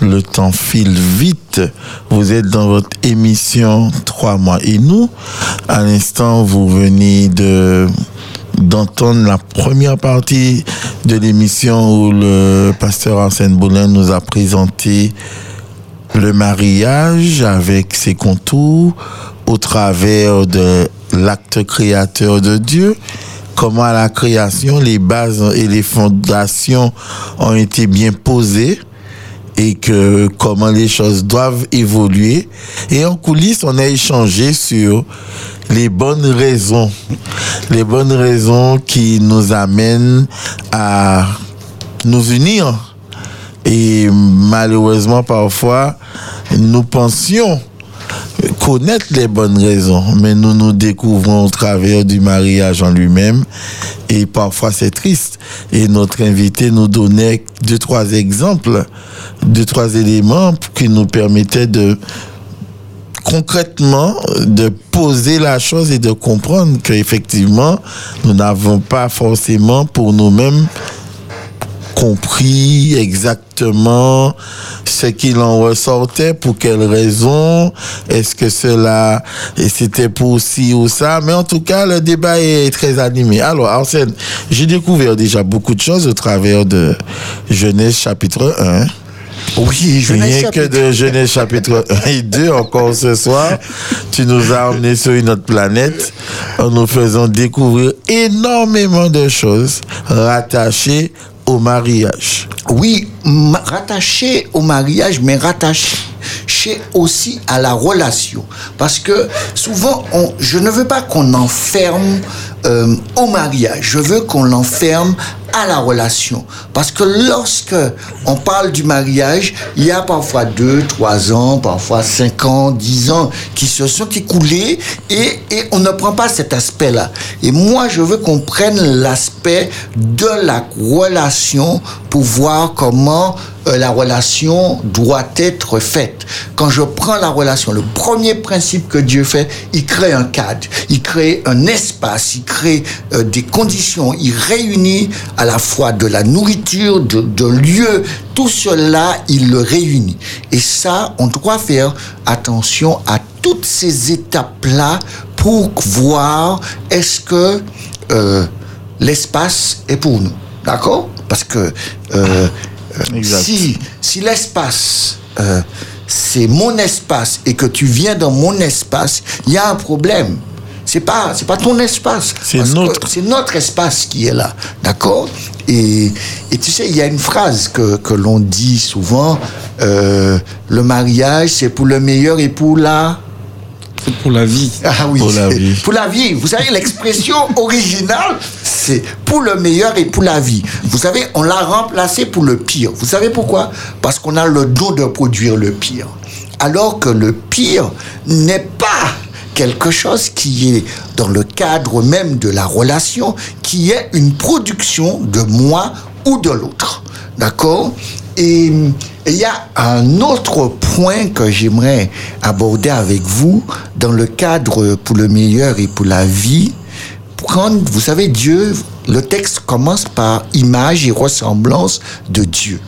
Le temps file vite. Vous êtes dans votre émission 3 mois et nous. À l'instant, vous venez de d'entendre la première partie de l'émission où le pasteur Arsène Boulin nous a présenté le mariage avec ses contours au travers de l'acte créateur de Dieu, comment à la création les bases et les fondations ont été bien posées et que comment les choses doivent évoluer. Et en coulisses, on a échangé sur les bonnes raisons, les bonnes raisons qui nous amènent à nous unir. Et malheureusement, parfois, nous pensions connaître les bonnes raisons, mais nous nous découvrons au travers du mariage en lui-même et parfois c'est triste. Et notre invité nous donnait deux, trois exemples, deux, trois éléments qui nous permettaient de concrètement de poser la chose et de comprendre qu'effectivement, nous n'avons pas forcément pour nous-mêmes compris exactement ce qu'il en ressortait, pour quelles raisons, est-ce que cela, c'était pour ci ou ça, mais en tout cas, le débat est très animé. Alors, Arsène, j'ai découvert déjà beaucoup de choses au travers de Genèse chapitre 1. Oui, Genèse Rien que de Genèse chapitre 1 et 2 encore ce soir, tu nous as emmenés sur une autre planète en nous faisant découvrir énormément de choses rattachées au mariage. Oui, rattaché au mariage, mais rattaché aussi à la relation. Parce que souvent, je ne veux pas qu'on enferme euh, au mariage, je veux qu'on l'enferme à la relation. Parce que lorsque on parle du mariage, il y a parfois deux, trois ans, parfois cinq ans, dix ans qui se sont écoulés et, et on ne prend pas cet aspect-là. Et moi, je veux qu'on prenne l'aspect de la relation pour voir comment euh, la relation doit être faite. Quand je prends la relation, le premier principe que Dieu fait, il crée un cadre, il crée un espace, il crée euh, des conditions, il réunit à la fois de la nourriture, de, de lieux, tout cela, il le réunit. Et ça, on doit faire attention à toutes ces étapes-là pour voir est-ce que euh, l'espace est pour nous. D'accord? Parce que euh, si, si l'espace, euh, c'est mon espace et que tu viens dans mon espace, il y a un problème. C'est pas, c'est pas ton espace. C'est notre. C'est notre espace qui est là. D'accord? Et, et, tu sais, il y a une phrase que, que l'on dit souvent euh, le mariage, c'est pour le meilleur et pour la c'est pour la vie. Ah oui, pour la vie. Pour la vie. Vous savez, l'expression *laughs* originale, c'est pour le meilleur et pour la vie. Vous savez, on l'a remplacé pour le pire. Vous savez pourquoi? Parce qu'on a le don de produire le pire. Alors que le pire n'est pas quelque chose qui est dans le cadre même de la relation, qui est une production de moi ou de l'autre. D'accord? Et il y a un autre point que j'aimerais aborder avec vous dans le cadre pour le meilleur et pour la vie. Quand, vous savez, Dieu, le texte commence par image et ressemblance de Dieu.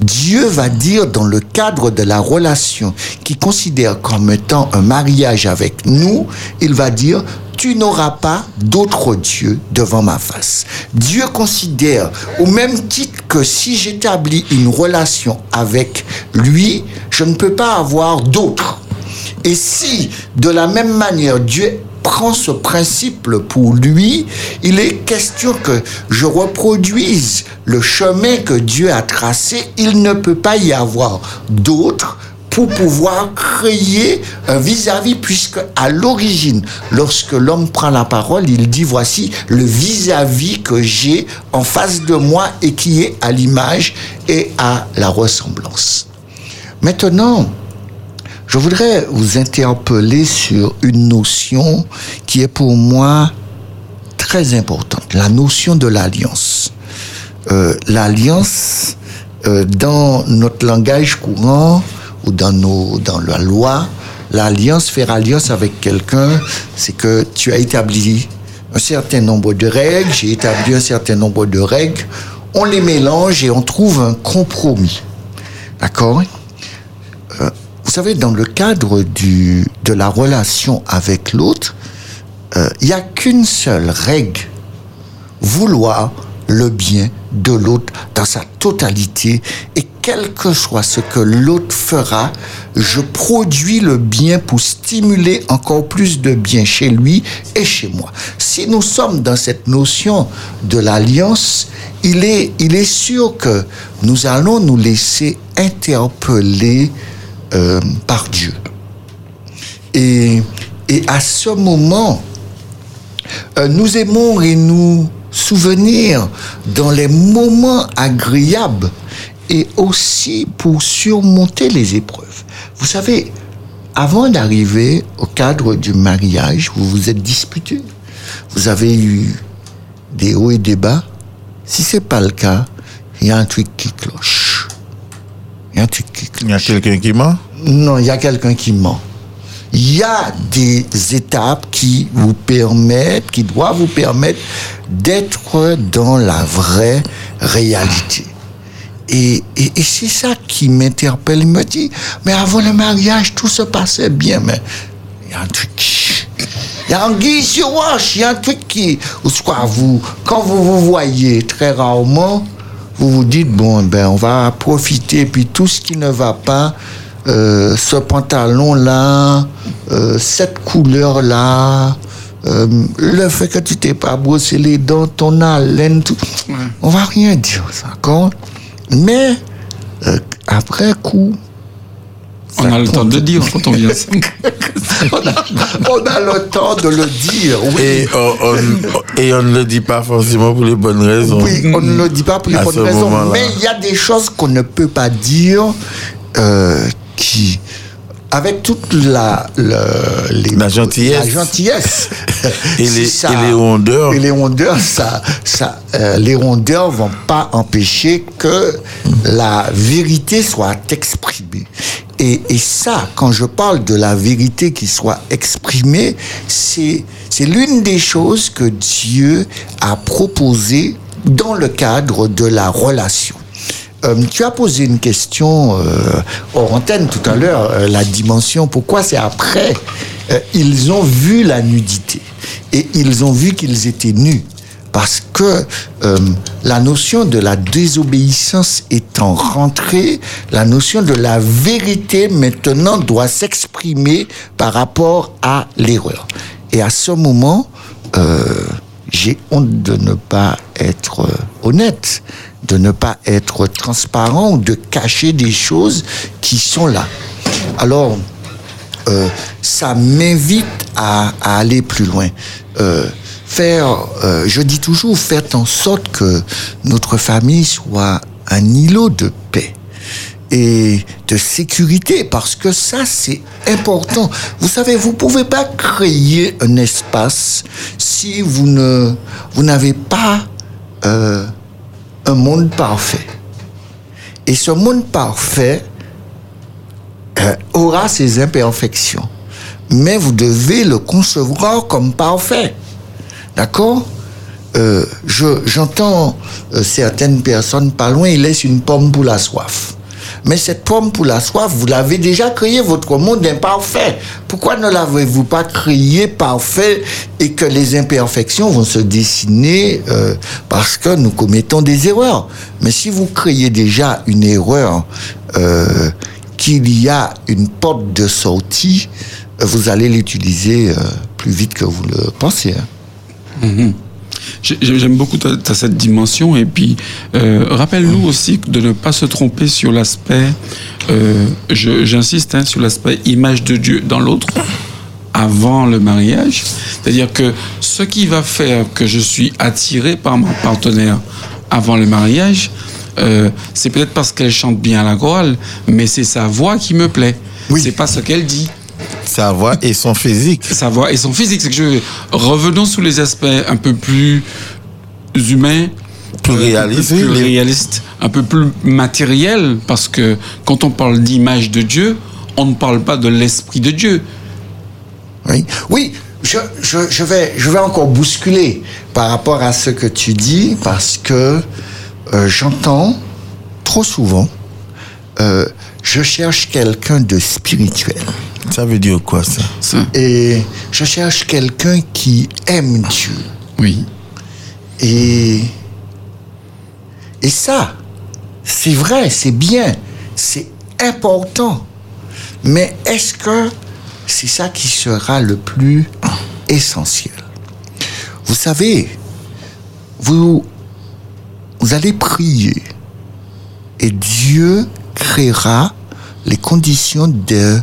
Dieu va dire dans le cadre de la relation qu'il considère comme étant un mariage avec nous, il va dire tu n'auras pas d'autre Dieu devant ma face. Dieu considère, au même titre que si j'établis une relation avec lui, je ne peux pas avoir d'autre. Et si, de la même manière, Dieu prend ce principe pour lui, il est question que je reproduise le chemin que Dieu a tracé. Il ne peut pas y avoir d'autre pour pouvoir créer un vis-à-vis, puisque à l'origine, lorsque l'homme prend la parole, il dit voici le vis-à-vis que j'ai en face de moi et qui est à l'image et à la ressemblance. Maintenant, je voudrais vous interpeller sur une notion qui est pour moi très importante, la notion de l'alliance. Euh, l'alliance, euh, dans notre langage courant ou dans, nos, dans la loi, l'alliance, faire alliance avec quelqu'un, c'est que tu as établi un certain nombre de règles, j'ai établi un certain nombre de règles, on les mélange et on trouve un compromis. D'accord? Euh, Vous savez, dans le cadre de la relation avec l'autre, euh, il n'y a qu'une seule règle, vouloir le bien de l'autre dans sa totalité et quel que soit ce que l'autre fera, je produis le bien pour stimuler encore plus de bien chez lui et chez moi. Si nous sommes dans cette notion de l'alliance, il est sûr que nous allons nous laisser interpeller euh, par Dieu. Et, et à ce moment, euh, nous aimons et nous souvenir dans les moments agréables et aussi pour surmonter les épreuves. Vous savez, avant d'arriver au cadre du mariage, vous vous êtes disputé. Vous avez eu des hauts et des bas. Si c'est pas le cas, il y a un truc qui cloche. Il y a quelqu'un qui ment? Non, il y a quelqu'un qui ment. Il y a des étapes qui vous permettent, qui doivent vous permettre d'être dans la vraie réalité. Et, et, et c'est ça qui m'interpelle. Il me dit, mais avant le mariage, tout se passait bien, mais il y a un truc qui... Il *laughs* y a un guise sur roche, il y a un truc qui... Ou soit vous, quand vous vous voyez très rarement, vous vous dites, bon, ben, on va profiter, puis tout ce qui ne va pas, euh, ce pantalon-là, euh, cette couleur-là, euh, le fait que tu t'es pas brossé les dents, ton haleine, tout. On va rien dire, ça, d'accord Mais, après coup, On a le temps de dire quand on vient. *laughs* on, a, on a le temps de le dire, oui. et on, on- et on ne le dit pas forcément pour les bonnes raisons. Oui, on ne le dit pas pour les À bonnes raisons, mais il y a des choses qu'on ne peut pas dire euh, qui, avec toute la, le- les- La gentillesse. la gentillesse. Et Si les- ça- et les rondeurs. Et les rondeurs, ça, ça, euh, les rondeurs vont pas empêcher que la vérité soit exprimée. Et, ça, quand je parle de la vérité qui soit exprimée, c'est c'est l'une des choses que Dieu a proposées dans le cadre de la relation. Euh, tu as posé une question euh, hors antenne tout à l'heure, euh, la dimension, pourquoi c'est après Euh, Ils ont vu la nudité et ils ont vu qu'ils étaient nus. Parce que euh, la notion de la désobéissance étant rentrée, la notion de la vérité maintenant doit s'exprimer par rapport à l'erreur. Et à ce moment, euh, j'ai honte de ne pas être euh, honnête, de ne pas être transparent ou de cacher des choses qui sont là. Alors, euh, ça m'invite à, aller plus loin. Euh, faire, euh, je dis toujours, faites en sorte que notre famille soit un îlot de paix et de sécurité parce que ça c'est important. Vous savez, vous pouvez pas créer un espace si vous ne vous n'avez pas euh, un monde parfait. Et ce monde parfait euh, aura ses imperfections, mais vous devez le concevoir comme parfait. D'accord Euh, je- J'entends euh, certaines personnes pas loin, ils laissent une pomme pour la soif. Mais cette pomme pour la soif, vous l'avez déjà créé, votre monde imparfait. Pourquoi ne l'avez-vous pas créé parfait et que les imperfections vont se dessiner euh, parce que nous commettons des erreurs? Mais si vous créez déjà une erreur, qu'il y a une porte de sortie, vous allez l'utiliser plus vite que vous le pensez. hein. J'ai- J'aime beaucoup ta, ta- cette dimension et puis euh, rappelle-nous aussi de ne pas se tromper sur l'aspect, euh, j'insiste hein, sur l'aspect image de Dieu dans l'autre avant le mariage. C'est-à-dire que ce qui va faire que je suis attiré par mon partenaire avant le mariage, euh, c'est peut-être parce qu'elle chante bien la chorale, mais c'est sa voix qui me plaît. Oui. C'est pas ce qu'elle dit Sa voix et son physique. sa voix et son physique. C'est que je revenons sous les aspects un peu plus humains, Plus euh, réalistes, un peu plus oui. réalistes, un peu plus matériels, parce que quand on parle d'image de Dieu, on ne parle pas de l'esprit de Dieu. Oui, oui je, je, je, vais, je vais encore bousculer par rapport à ce que tu dis parce que euh, j'entends trop souvent, euh, je cherche quelqu'un de spirituel. Ça veut dire quoi ça, Ça, Et je cherche quelqu'un qui aime Dieu. oui. Et, et ça, c'est vrai, c'est bien, c'est important. Mais est-ce que c'est ça qui sera le plus essentiel? Vous savez, vous, vous allez prier et Dieu créera les conditions de,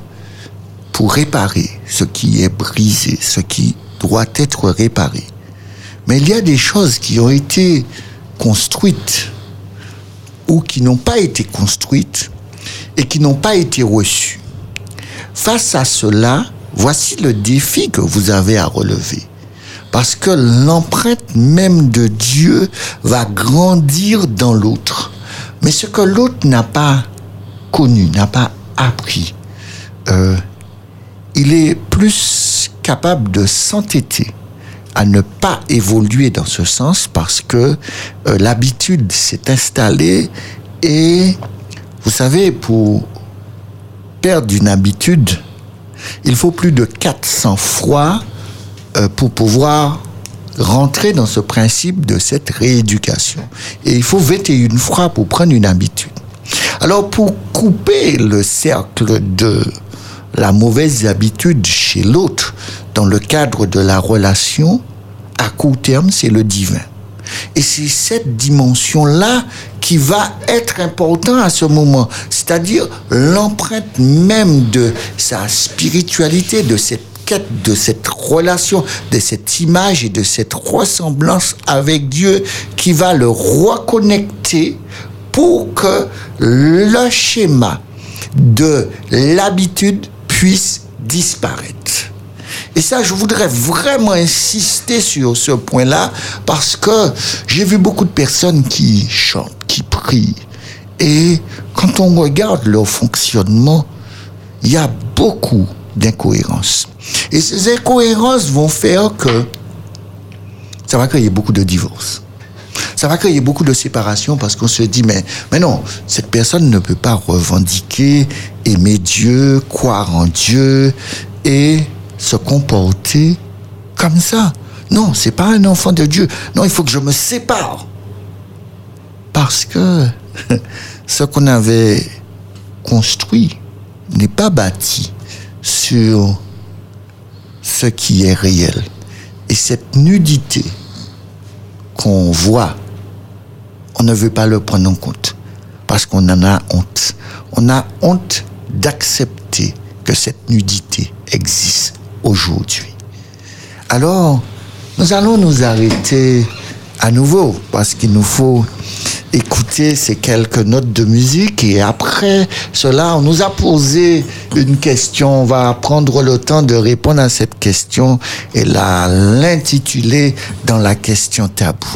pour réparer ce qui est brisé, ce qui doit être réparé. Mais il y a des choses qui ont été construites ou qui n'ont pas été construites et qui n'ont pas été reçues. Face à cela, voici le défi que vous avez à relever. Parce que l'empreinte même de Dieu va grandir dans l'autre. Mais ce que l'autre n'a pas connu, n'a pas appris, euh, il est plus capable de s'entêter à ne pas évoluer dans ce sens parce que euh, l'habitude s'est installée et vous savez, pour perdre une habitude, il faut plus de 400 fois euh, pour pouvoir rentrer dans ce principe de cette rééducation. Et il faut 21 fois pour prendre une habitude. Alors pour couper le cercle de la mauvaise habitude chez l'autre dans le cadre de la relation, à court terme, c'est le divin. Et c'est cette dimension-là qui va être importante à ce moment, c'est-à-dire l'empreinte même de sa spiritualité, de cette quête, de cette relation, de cette image et de cette ressemblance avec Dieu qui va le reconnecter pour que le schéma de l'habitude puisse disparaître. Et ça, je voudrais vraiment insister sur ce point-là parce que j'ai vu beaucoup de personnes qui chantent, qui prient. Et quand on regarde leur fonctionnement, il y a beaucoup d'incohérences. Et ces incohérences vont faire que ça va créer beaucoup de divorces. Ça va créer beaucoup de séparations parce qu'on se dit, mais, mais non, cette personne ne peut pas revendiquer, aimer Dieu, croire en Dieu et se comporter comme ça. Non, c'est pas un enfant de Dieu. Non, il faut que je me sépare. Parce que *laughs* ce qu'on avait construit n'est pas bâti sur ce qui est réel. Et cette nudité qu'on voit, on ne veut pas le prendre en compte parce qu'on en a honte. On a honte d'accepter que cette nudité existe aujourd'hui. Alors, nous allons nous arrêter à nouveau parce qu'il nous faut écouter ces quelques notes de musique et après cela, on nous a posé une question. On va prendre le temps de répondre à cette question et la l'intituler dans la question tabou.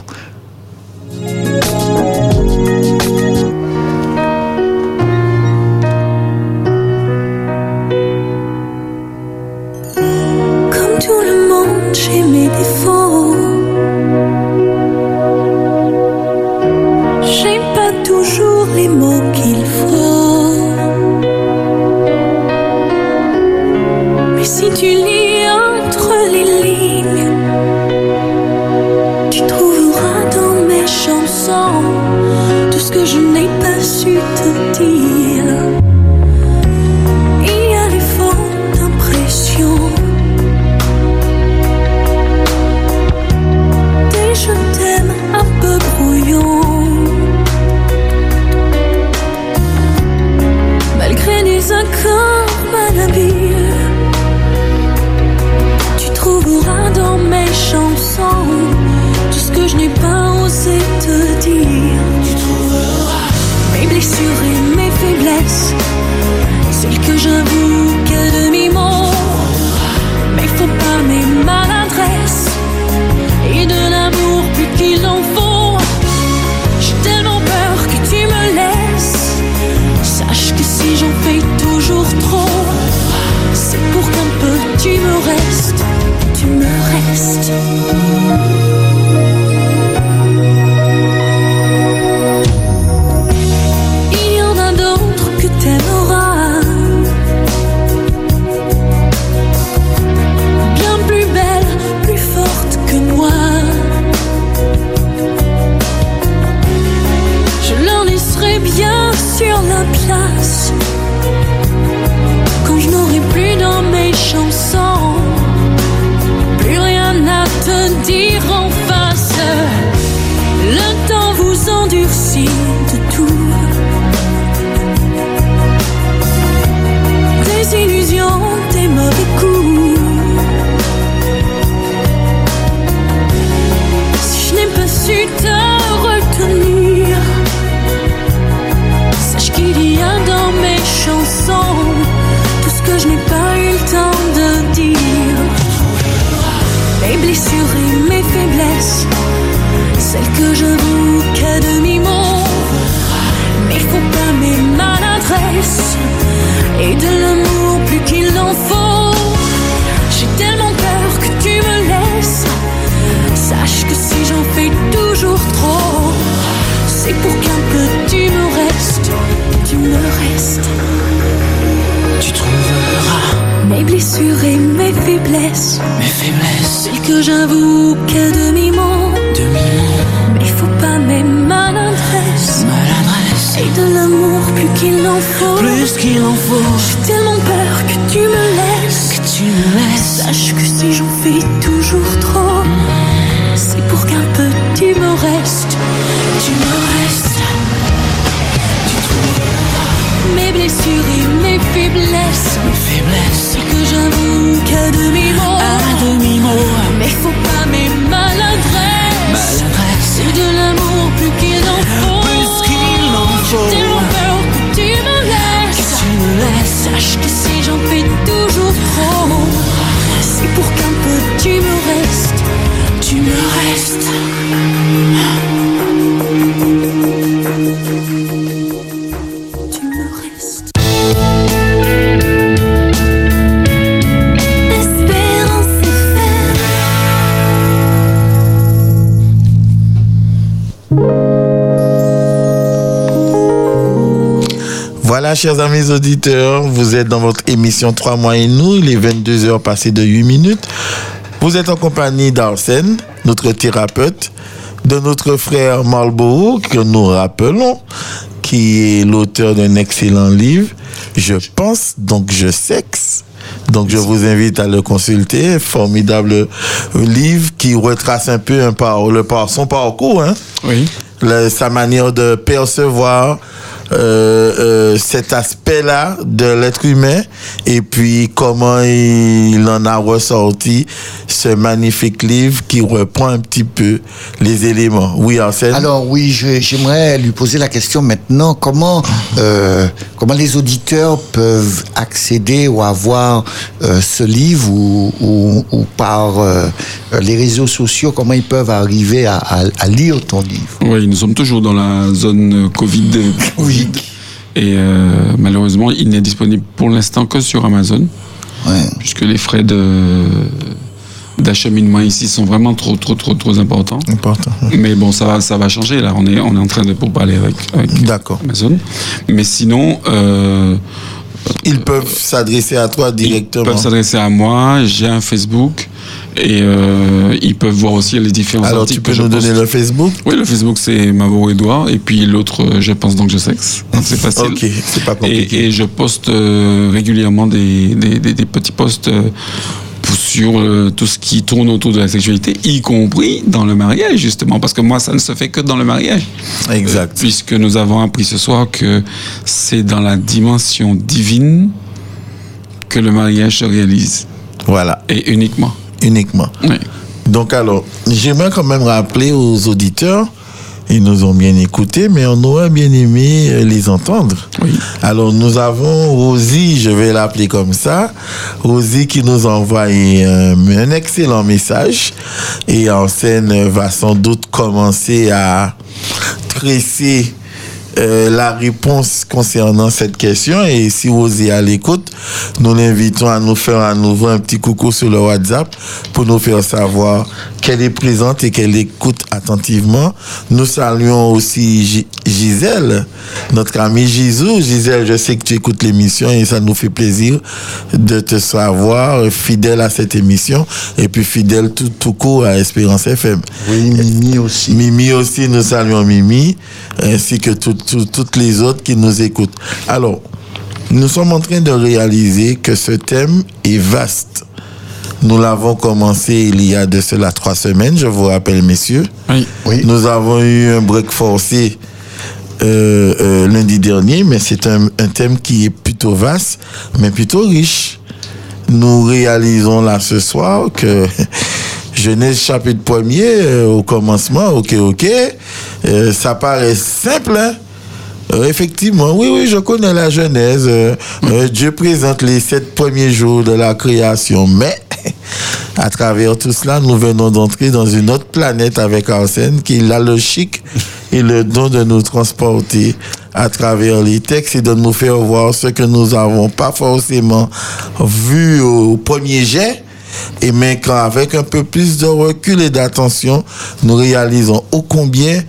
Chers amis auditeurs, vous êtes dans votre émission 3 mois et nous. Il est 22 heures passées de 8 minutes. Vous êtes en compagnie d'Arsène, notre thérapeute, de notre frère Marlborough, que nous rappelons, qui est l'auteur d'un excellent livre, Je pense, donc je sexe. Donc je vous invite à le consulter. Formidable livre qui retrace un peu un par, le par, son parcours. Hein Oui. le- sa manière de percevoir euh, euh, cet aspect-là de l'être humain et puis comment il en a ressorti ce magnifique livre qui reprend un petit peu les éléments. Oui, Arsène Alors oui, j'aimerais lui poser la question maintenant. Comment, euh, comment les auditeurs peuvent accéder ou avoir euh, ce livre ou, ou, ou par euh, les réseaux sociaux, comment ils peuvent arriver à, à- à lire ton livre? Oui, nous sommes toujours dans la zone Covid. Oui. Et euh, malheureusement, il n'est disponible pour l'instant que sur Amazon, Ouais. puisque les frais de d'acheminement ici sont vraiment trop, trop, trop, trop importants. Important. Mais bon, ça va, ça va changer. Là, on est, on est en train de pour parler avec, avec. Amazon. Mais sinon, euh, Ils peuvent s'adresser à toi ils directement. peuvent s'adresser à moi. J'ai un Facebook et euh, ils peuvent voir aussi les différents Alors articles tu peux nous donner le Facebook? Oui, le Facebook c'est Mavo Edouard et puis l'autre, euh, je pense donc je sexe. C'est facile. Ok, c'est pas compliqué. Et, et je poste euh, régulièrement des, des, des- des petits posts euh, sur euh, tout ce qui tourne autour de la sexualité, y compris dans le mariage, justement, parce que moi, ça ne se fait que dans le mariage. Exact. Euh, puisque nous avons appris ce soir que c'est dans la dimension divine que le mariage se réalise, Voilà, et uniquement. uniquement. Oui. Donc alors, j'aimerais quand même rappeler aux auditeurs, ils nous ont bien écoutés, mais on aurait bien aimé euh, les entendre. Oui. Alors nous avons Rosie, je vais l'appeler comme ça, Rosie qui nous envoie un, un excellent message et en scène va sans doute commencer à tresser euh, la réponse concernant cette question et si Rosie est à l'écoute, nous l'invitons à nous faire à nouveau un petit coucou sur le WhatsApp pour nous faire savoir qu'elle est présente et qu'elle écoute attentivement. Nous saluons aussi Gisèle, notre ami Gisou. Gisèle, je sais que tu écoutes l'émission et ça nous fait plaisir de te savoir fidèle à cette émission et puis fidèle tout, tout court à Espérance FM. Oui, Mimi aussi. Mimi aussi, nous saluons Mimi, ainsi que tout- tout- toutes les autres qui nous écoutent. Alors, nous sommes en train de réaliser que ce thème est vaste. Nous l'avons commencé il y a de cela trois semaines, je vous rappelle, messieurs. Oui. Oui. Nous avons eu un break forcé euh, euh, lundi dernier, mais c'est un, un thème qui est plutôt vaste, mais plutôt riche. Nous réalisons là ce soir que *laughs* Genèse chapitre 1er au commencement, ok, ok, euh, ça paraît simple, hein? Euh, effectivement, oui, oui, je connais la Genèse. Euh, euh, Dieu présente les sept premiers jours de la création, mais à travers tout cela, nous venons d'entrer dans une autre planète avec Arsène qui a le chic et le don de nous transporter à travers les textes et de nous faire voir ce que nous n'avons pas forcément vu au premier jet. Et mais avec un peu plus de recul et d'attention, nous réalisons ô combien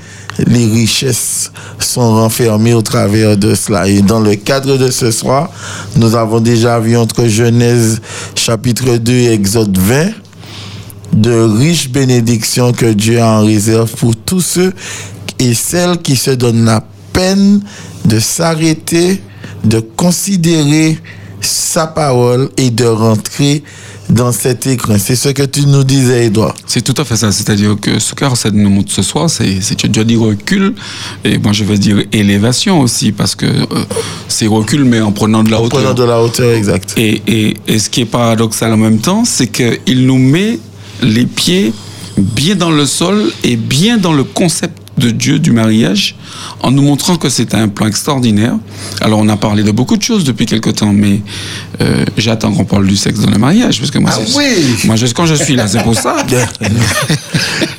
les richesses sont renfermées au travers de cela. Et dans le cadre de ce soir, nous avons déjà vu entre Genèse chapitre 2 et Exode 20 de riches bénédictions que Dieu a en réserve pour tous ceux et celles qui se donnent la peine de s'arrêter, de considérer sa parole et de rentrer dans cet écran. C'est ce que tu nous disais, Edouard. C'est tout à fait ça. C'est-à-dire que ce qu'Arsène nous montre ce soir, c'est, tu as dit recul, et moi je vais dire élévation aussi, parce que euh, c'est recul, mais en prenant de la En hauteur. prenant de la hauteur exacte. Et, et, et ce qui est paradoxal en même temps, c'est qu'il nous met les pieds bien dans le sol et bien dans le concept de Dieu du mariage, en nous montrant que c'est un plan extraordinaire. Alors on a parlé de beaucoup de choses depuis quelque temps, mais euh, j'attends qu'on parle du sexe dans le mariage, parce que moi, Ah oui. moi je, quand je suis là, c'est pour ça. *laughs*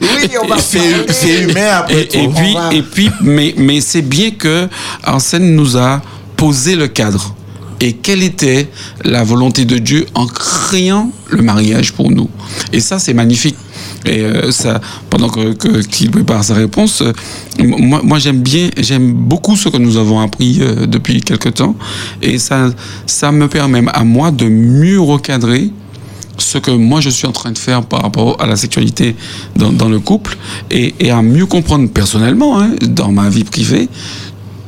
Oui, on va C'est humain après Et, tout. et puis, va- et puis, mais, mais c'est bien que Arsène nous a posé le cadre. Et quelle était la volonté de Dieu en créant le mariage pour nous Et ça, c'est magnifique. Et euh, ça, pendant que que- qu'il prépare sa réponse, euh, moi, moi j'aime bien, j'aime beaucoup ce que nous avons appris euh, depuis quelque temps, et ça, ça me permet à moi de mieux recadrer ce que moi je suis en train de faire par rapport à la sexualité dans, dans le couple et, et à mieux comprendre personnellement, hein, dans ma vie privée,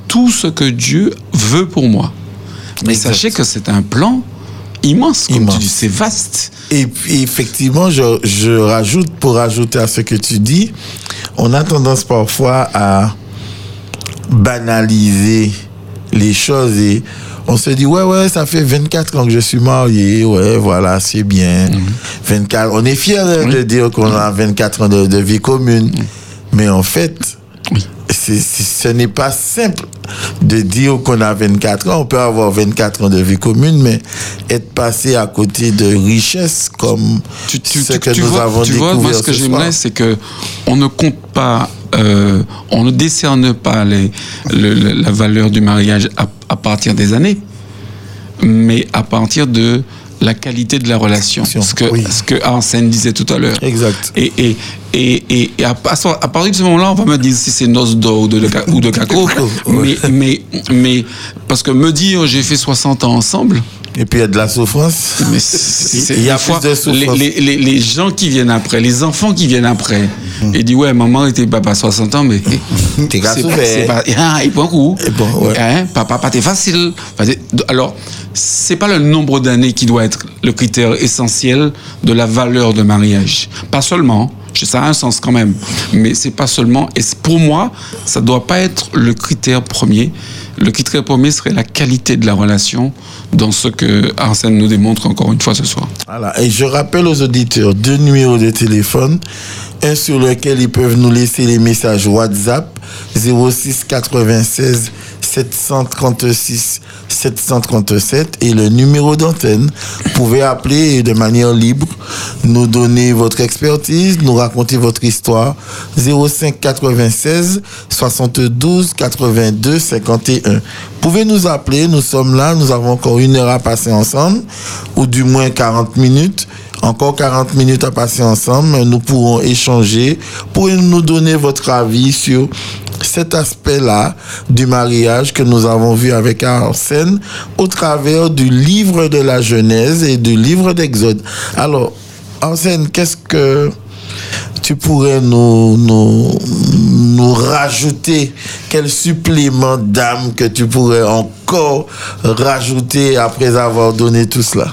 tout ce que Dieu veut pour moi. Mais sachez que c'est un plan immense, comme Immense. tu dis, c'est vaste. Et puis, effectivement, je, je rajoute, pour rajouter à ce que tu dis, on a tendance parfois à banaliser les choses et on se dit, ouais, ouais, ça fait 24 ans que je suis marié, ouais, voilà, c'est bien. 24, on est fiers hein, de dire qu'on a 24 ans de, de vie commune. Mais en fait, Oui. Ce n'est pas simple de dire qu'on a 24 ans. On peut avoir 24 ans de vie commune, mais être passé à côté de richesses comme Tu, tu- ce tu- que nous vois, avons tu vois, moi, ce que j'aimerais, c'est que on ne compte pas, euh, on ne décerne pas les, le- le- la valeur du mariage à, à partir des années, mais à partir de la qualité de la relation. Ce que, Oui. ce que Arsène disait tout à l'heure. Exact. Et, et, et, et, et à, partir de ce moment-là, on va me dire si c'est noce d'or ou de, ou de *laughs* cacao. mais, mais, mais, parce que me dire j'ai fait 60 ans ensemble, Et puis il y a de la souffrance. mais Il y a des fois, plus de souffrance. les, les, les, les gens qui viennent après, les enfants qui viennent après, et disent ouais, maman était papa 60 ans, mais *laughs* T'es c'est pas, ah, il prend coup. Et bon, ouais. Hein, papa, pas t'es facile. Alors, c'est pas le nombre d'années qui doit être le critère essentiel de la valeur de mariage. Pas seulement. Ça a un sens quand même, mais c'est pas seulement. Et pour moi, ça doit pas être le critère premier. Le critère premier serait la qualité de la relation dans ce que Arsène nous démontre encore une fois ce soir. Voilà. Et je rappelle aux auditeurs deux numéros de téléphone. Un sur lequel ils peuvent nous laisser les messages WhatsApp 06 96 736 737 et le numéro d'antenne. Vous pouvez appeler de manière libre, nous donner votre expertise, nous raconter votre histoire 05 96 72 82 51. Vous pouvez nous appeler, nous sommes là, nous avons encore une heure à passer ensemble, ou du moins 40 minutes. Encore 40 minutes à passer ensemble, nous pourrons échanger, pour nous donner votre avis sur cet aspect-là du mariage que nous avons vu avec Arsène au travers du livre de la Genèse et du livre d'Exode. Alors, Arsène, qu'est-ce que tu pourrais nous, nous, nous rajouter? Quel supplément d'âme que tu pourrais encore rajouter après avoir donné tout cela?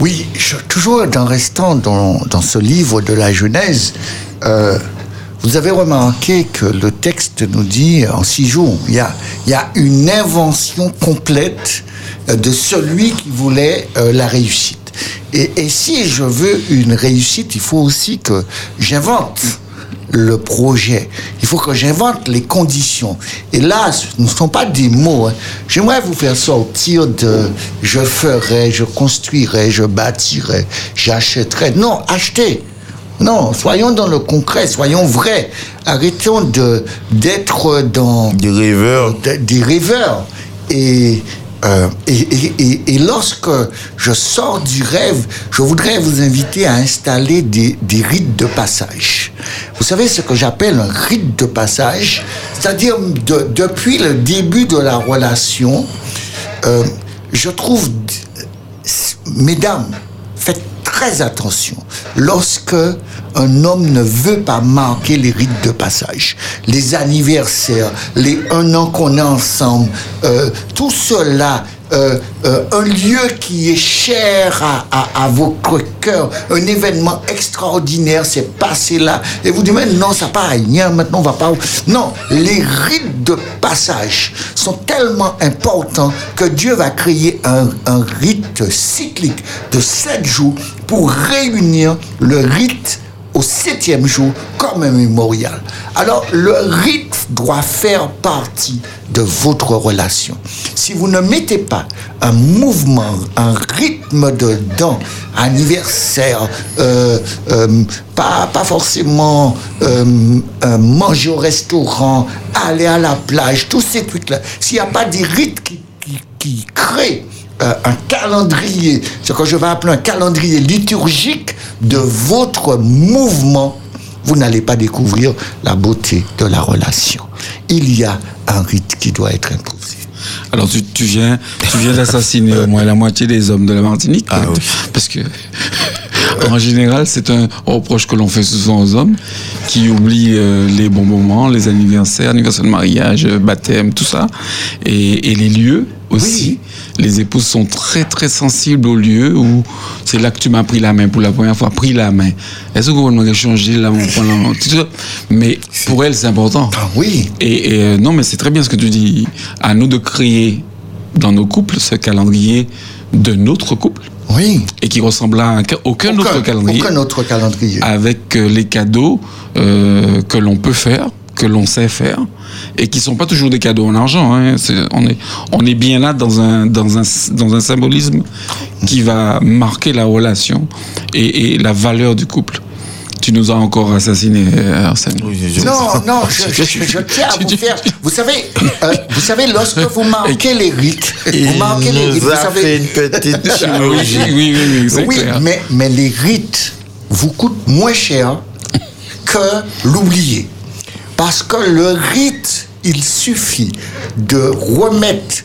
Oui, je- toujours en restant dans, dans ce livre de la Genèse, euh, vous avez remarqué que le texte nous dit en six jours, il y a, il y a une invention complète euh, de celui qui voulait euh, la réussite. Et, et si je veux une réussite, il faut aussi que j'invente le projet. Il faut que j'invente les conditions. Et là, ce ne sont pas des mots. hein. J'aimerais vous faire sortir de je ferai, je construirai, je bâtirai, j'achèterai. Non, achetez. Non, soyons dans le concret, soyons vrais. Arrêtons de d'être dans Du rêveur. de- des rêveurs. Et, euh, et, lorsque je sors du rêve, je voudrais vous inviter à installer des, rites de passage. Vous savez ce que j'appelle un rite de passage? C'est-à-dire, de- depuis le début de la relation, euh, je trouve, mesdames, faites très attention lorsque un homme ne veut pas marquer les rites de passage, les anniversaires, les un an qu'on est ensemble, euh, tout cela. Euh, euh, un lieu qui est cher à, votre cœur, un événement extraordinaire s'est passé là, et vous dites, mais non, ça à rien, maintenant on va pas... Non, les rites de passage sont tellement importants que Dieu va créer un, un rite cyclique de sept jours pour réunir le rite au septième jour comme un mémorial. Alors, le rite doit faire partie de votre relation. Si vous ne mettez pas un mouvement, un rythme dedans, anniversaire, euh, euh, pas, pas forcément euh, euh, manger au restaurant, aller à la plage, tous ces trucs-là, s'il n'y a pas des rites qui, qui, qui créent euh, un calendrier, ce que je vais appeler un calendrier liturgique de votre mouvement, vous n'allez pas découvrir la beauté de la relation. Il y a un rite qui doit être imposé. Alors tu, tu viens, tu viens d'assassiner au moins la moitié des hommes de la Martinique. Ah oui. Parce que *laughs* en général, c'est un reproche que l'on fait souvent aux hommes qui oublient euh, les bons moments, les anniversaires, anniversaire de mariage, euh, baptême, tout ça, et, et les lieux aussi. Les épouses sont très très sensibles aux lieux où c'est là que tu m'as pris la main pour la première fois, pris la main. Est-ce que vous changé là. Mais pour elles, c'est important. Ah oui, Et, et, euh, non, mais c'est très bien ce que tu dis. À nous de créer dans nos couples ce calendrier de notre couple oui. et qui ressemble à un aucun, autre calendrier aucun autre calendrier. avec euh, les cadeaux euh, que l'on peut faire, que l'on sait faire et qui sont pas toujours des cadeaux en argent. hein. On est on est bien là dans un dans un dans un symbolisme qui va marquer la relation et, et la valeur du couple. Tu nous as encore assassiné, euh, Arsène. Oui, Non, non, je, *laughs* je- je- je tiens à vous faire. Vous savez, euh, vous savez, lorsque vous marquez les rites, vous marquez les rites, vous fait savez. une petite *laughs* oui, chirurgie. oui, oui, oui, c'est Oui, clair. mais, mais les rites vous coûtent moins cher que l'oublier. Parce que le rite, il suffit de remettre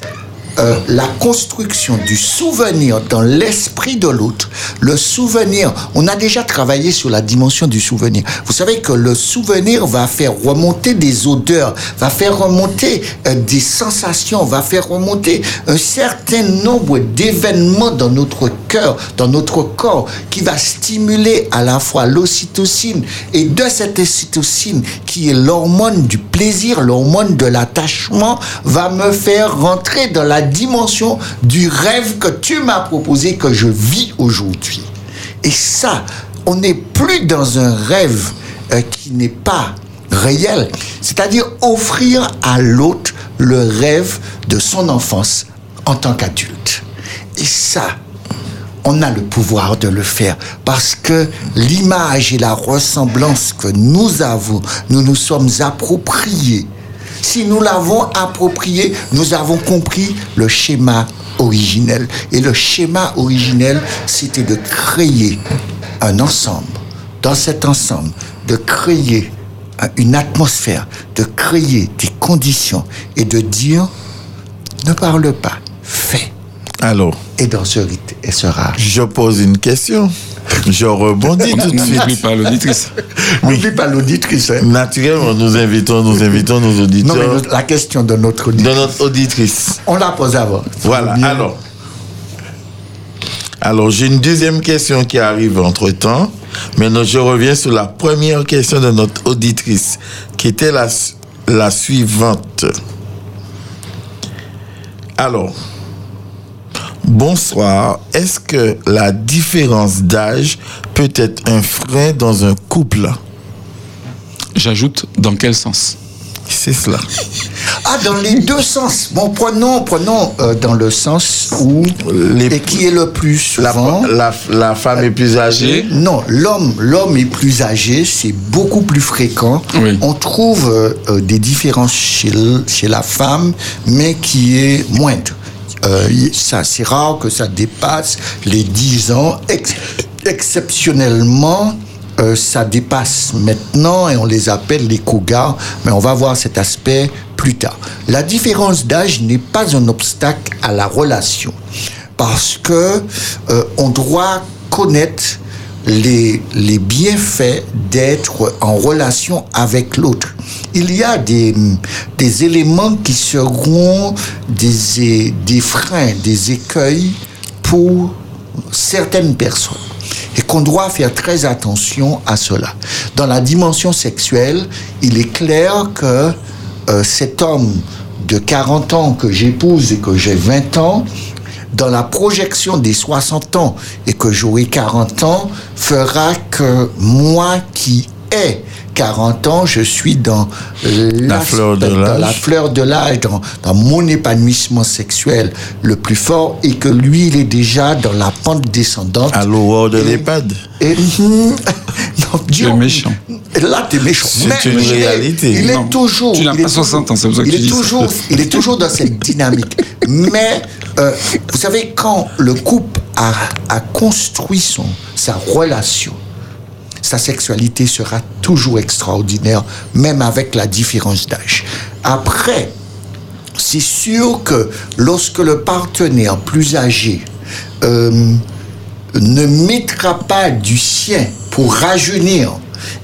euh, la construction du souvenir dans l'esprit de l'autre. Le souvenir, on a déjà travaillé sur la dimension du souvenir. Vous savez que le souvenir va faire remonter des odeurs, va faire remonter euh, des sensations, va faire remonter un certain nombre d'événements dans notre cœur, dans notre corps, qui va stimuler à la fois l'ocytocine et de cette ocytocine qui est l'hormone du plaisir, l'hormone de l'attachement, va me faire rentrer dans la dimension du rêve que tu m'as proposé, que je vis aujourd'hui. Et ça, on n'est plus dans un rêve euh, qui n'est pas réel, c'est-à-dire offrir à l'autre le rêve de son enfance en tant qu'adulte. Et ça, on a le pouvoir de le faire parce que l'image et la ressemblance que nous avons, nous nous sommes appropriés. Si nous l'avons approprié, nous avons compris le schéma originel. Et le schéma originel, c'était de créer un ensemble. Dans cet ensemble, de créer une atmosphère, de créer des conditions et de dire ne parle pas, fais. Alors, Et dans ce rite, elle sera. je pose une question. Je rebondis tout de N'oublie suite. pas l'auditrice. *laughs* N'oublie pas l'auditrice. hein. Naturellement, nous invitons, nous invitons nos Non, mais auditeurs la question de notre de auditrice, notre auditrice. on l'a posée avant. Voilà, Bien. alors. Alors, j'ai une deuxième question qui arrive entre-temps. Maintenant, je reviens sur la première question de notre auditrice, qui était la, la suivante. Alors, bonsoir. Est-ce que la différence d'âge peut être un frein dans un couple? J'ajoute dans quel sens? C'est cela. Ah, dans les deux sens. Bon, prenons, prenons euh, dans le sens où. Les- et qui est le plus La, souvent? la, la femme est plus âgée? Non, l'homme, l'homme est plus âgé, c'est beaucoup plus fréquent. Oui. On trouve euh, euh, des différences chez, chez la femme, mais qui est moindre. Euh, ça, c'est rare que ça dépasse les 10 ans. Ex- exceptionnellement, euh, ça dépasse maintenant et on les appelle les cougars, mais on va voir cet aspect plus tard. La différence d'âge n'est pas un obstacle à la relation parce que euh, on doit connaître les, les bienfaits d'être en relation avec l'autre. Il y a des, des éléments qui seront des, des freins, des écueils pour certaines personnes et qu'on doit faire très attention à cela. Dans la dimension sexuelle, il est clair que euh, cet homme de 40 ans que j'épouse et que j'ai 20 ans, dans la projection des 60 ans et que j'aurai 40 ans, fera que moi qui ai 40 ans, je suis dans La fleur de dans l'âge. la fleur de l'âge, dans, dans mon épanouissement sexuel le plus fort, et que lui, il est déjà dans la pente descendante. À l'aurore de l'EHPAD. Et, *laughs* non, Tu es méchant. Là, t'es méchant. C'est Mais une il est- réalité. Il est Non, toujours. tu n'as il est pas 60 ans, c'est pour ça que il tu est dis ça. Il est toujours dans cette dynamique. Mais, euh, vous savez, quand le couple a, a construit son, sa relation, sa sexualité sera toujours extraordinaire, même avec la différence d'âge. Après, c'est sûr que lorsque le partenaire plus âgé euh, ne mettra pas du sien pour rajeunir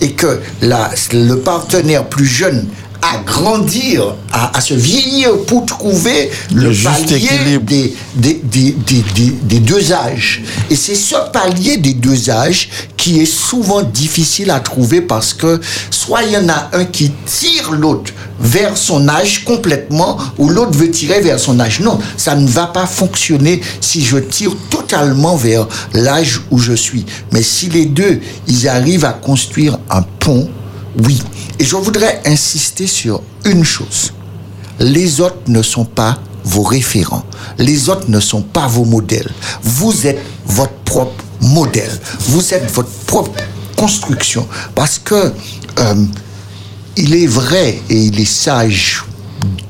et que le partenaire plus jeune à grandir, à, à se vieillir pour trouver Le le, juste palier équilibre. des, des, des, des, des- des deux âges. Et c'est ce palier des deux âges qui est souvent difficile à trouver parce que soit il y en a un qui tire l'autre vers son âge complètement ou l'autre veut tirer vers son âge. Non, ça ne va pas fonctionner si je tire totalement vers l'âge où je suis. Mais si les deux, ils arrivent à construire un pont, oui. Et je voudrais insister sur une chose les autres ne sont pas vos référents. Les autres ne sont pas vos modèles. Vous êtes votre propre modèle. Vous êtes votre propre construction. Parce que euh, il est vrai et il est sage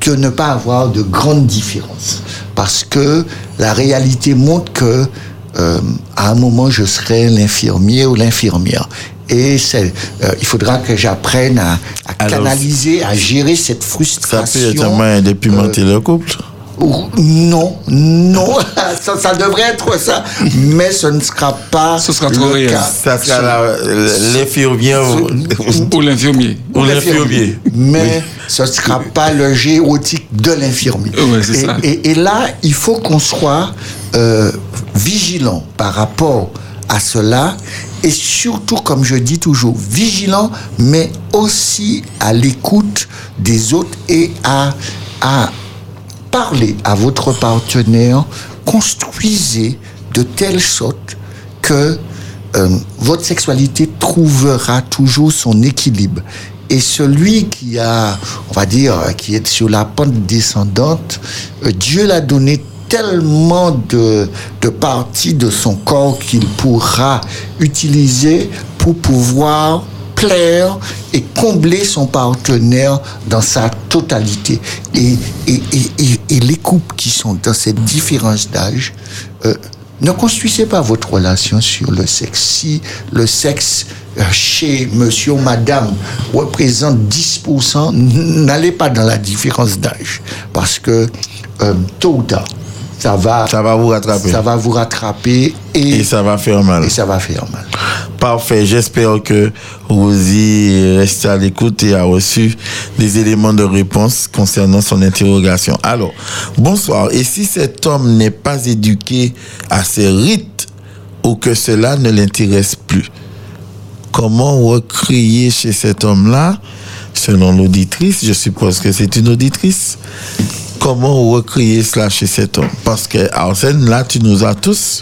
de ne pas avoir de grandes différences. Parce que la réalité montre que euh, à un moment je serai l'infirmier ou l'infirmière. Et euh, il faudra que j'apprenne à, à Alors, canaliser, à gérer cette Ça frustration. peut être un moyen de pimenter le couple. Ou- Non, non, *laughs* ça, ça devrait être ça, mais ce ne sera pas. Ce sera trop le cas. Ça sera l'infirmière ou- Ou l'infirmier. ou l'infirmier. Mais ce ne sera pas le jeu érotique de l'infirmier. Ouais, c'est et, ça. et- et là, il faut qu'on soit euh, vigilant par rapport à cela et surtout, comme je dis toujours, vigilant, mais aussi à l'écoute des autres et à, à parler à votre partenaire, construisez de telle sorte que euh, votre sexualité trouvera toujours son équilibre. Et celui qui a, on va dire, qui est sur la pente descendante, euh, Dieu l'a donné tellement de, de parties de son corps qu'il pourra utiliser pour pouvoir plaire et combler son partenaire dans sa totalité. Et, et, et, et, les couples qui sont dans cette différence d'âge, euh, ne construisez pas votre relation sur le sexe. Si le sexe euh, chez monsieur ou madame représente 10%, n- n'allez pas dans la différence d'âge. Parce que euh, tôt ou tard, ça va, Ça va vous rattraper. ça va vous rattraper et, Et ça va faire mal. et ça va faire mal. Parfait. J'espère que Rosie reste à l'écoute et a reçu des éléments de réponse concernant son interrogation. Alors, bonsoir. Et si cet homme n'est pas éduqué à ces rites ou que cela ne l'intéresse plus, comment recréer chez cet homme-là, selon l'auditrice, je suppose que c'est une auditrice, comment recréer cela chez cet homme Parce que, Arsène, là, tu nous as tous.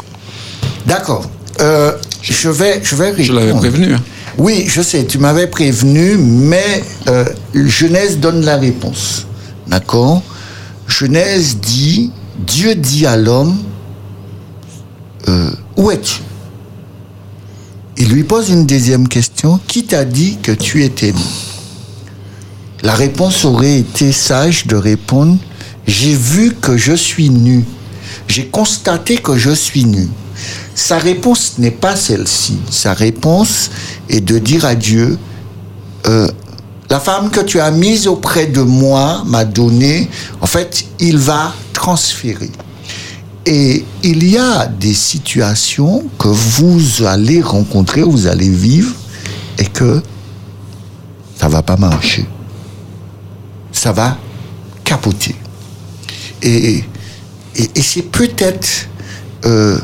D'accord. Euh, je vais, je vais Je l'avais répondre. prévenu. hein. Oui, je sais, tu m'avais prévenu, mais euh, Genèse donne la réponse. D'accord? Genèse dit, Dieu dit à l'homme, euh, où es-tu? Il lui pose une deuxième question, qui t'a dit que tu étais nu La réponse aurait été sage de répondre, j'ai vu que je suis nu, j'ai constaté que je suis nu. Sa réponse n'est pas celle-ci. Sa réponse est de dire à Dieu, euh, la femme que tu as mise auprès de moi m'a donné, en fait, il va transférer. Et il y a des situations que vous allez rencontrer, vous allez vivre, et que ça va pas marcher. Ça va capoter. Et, c'est peut-être euh,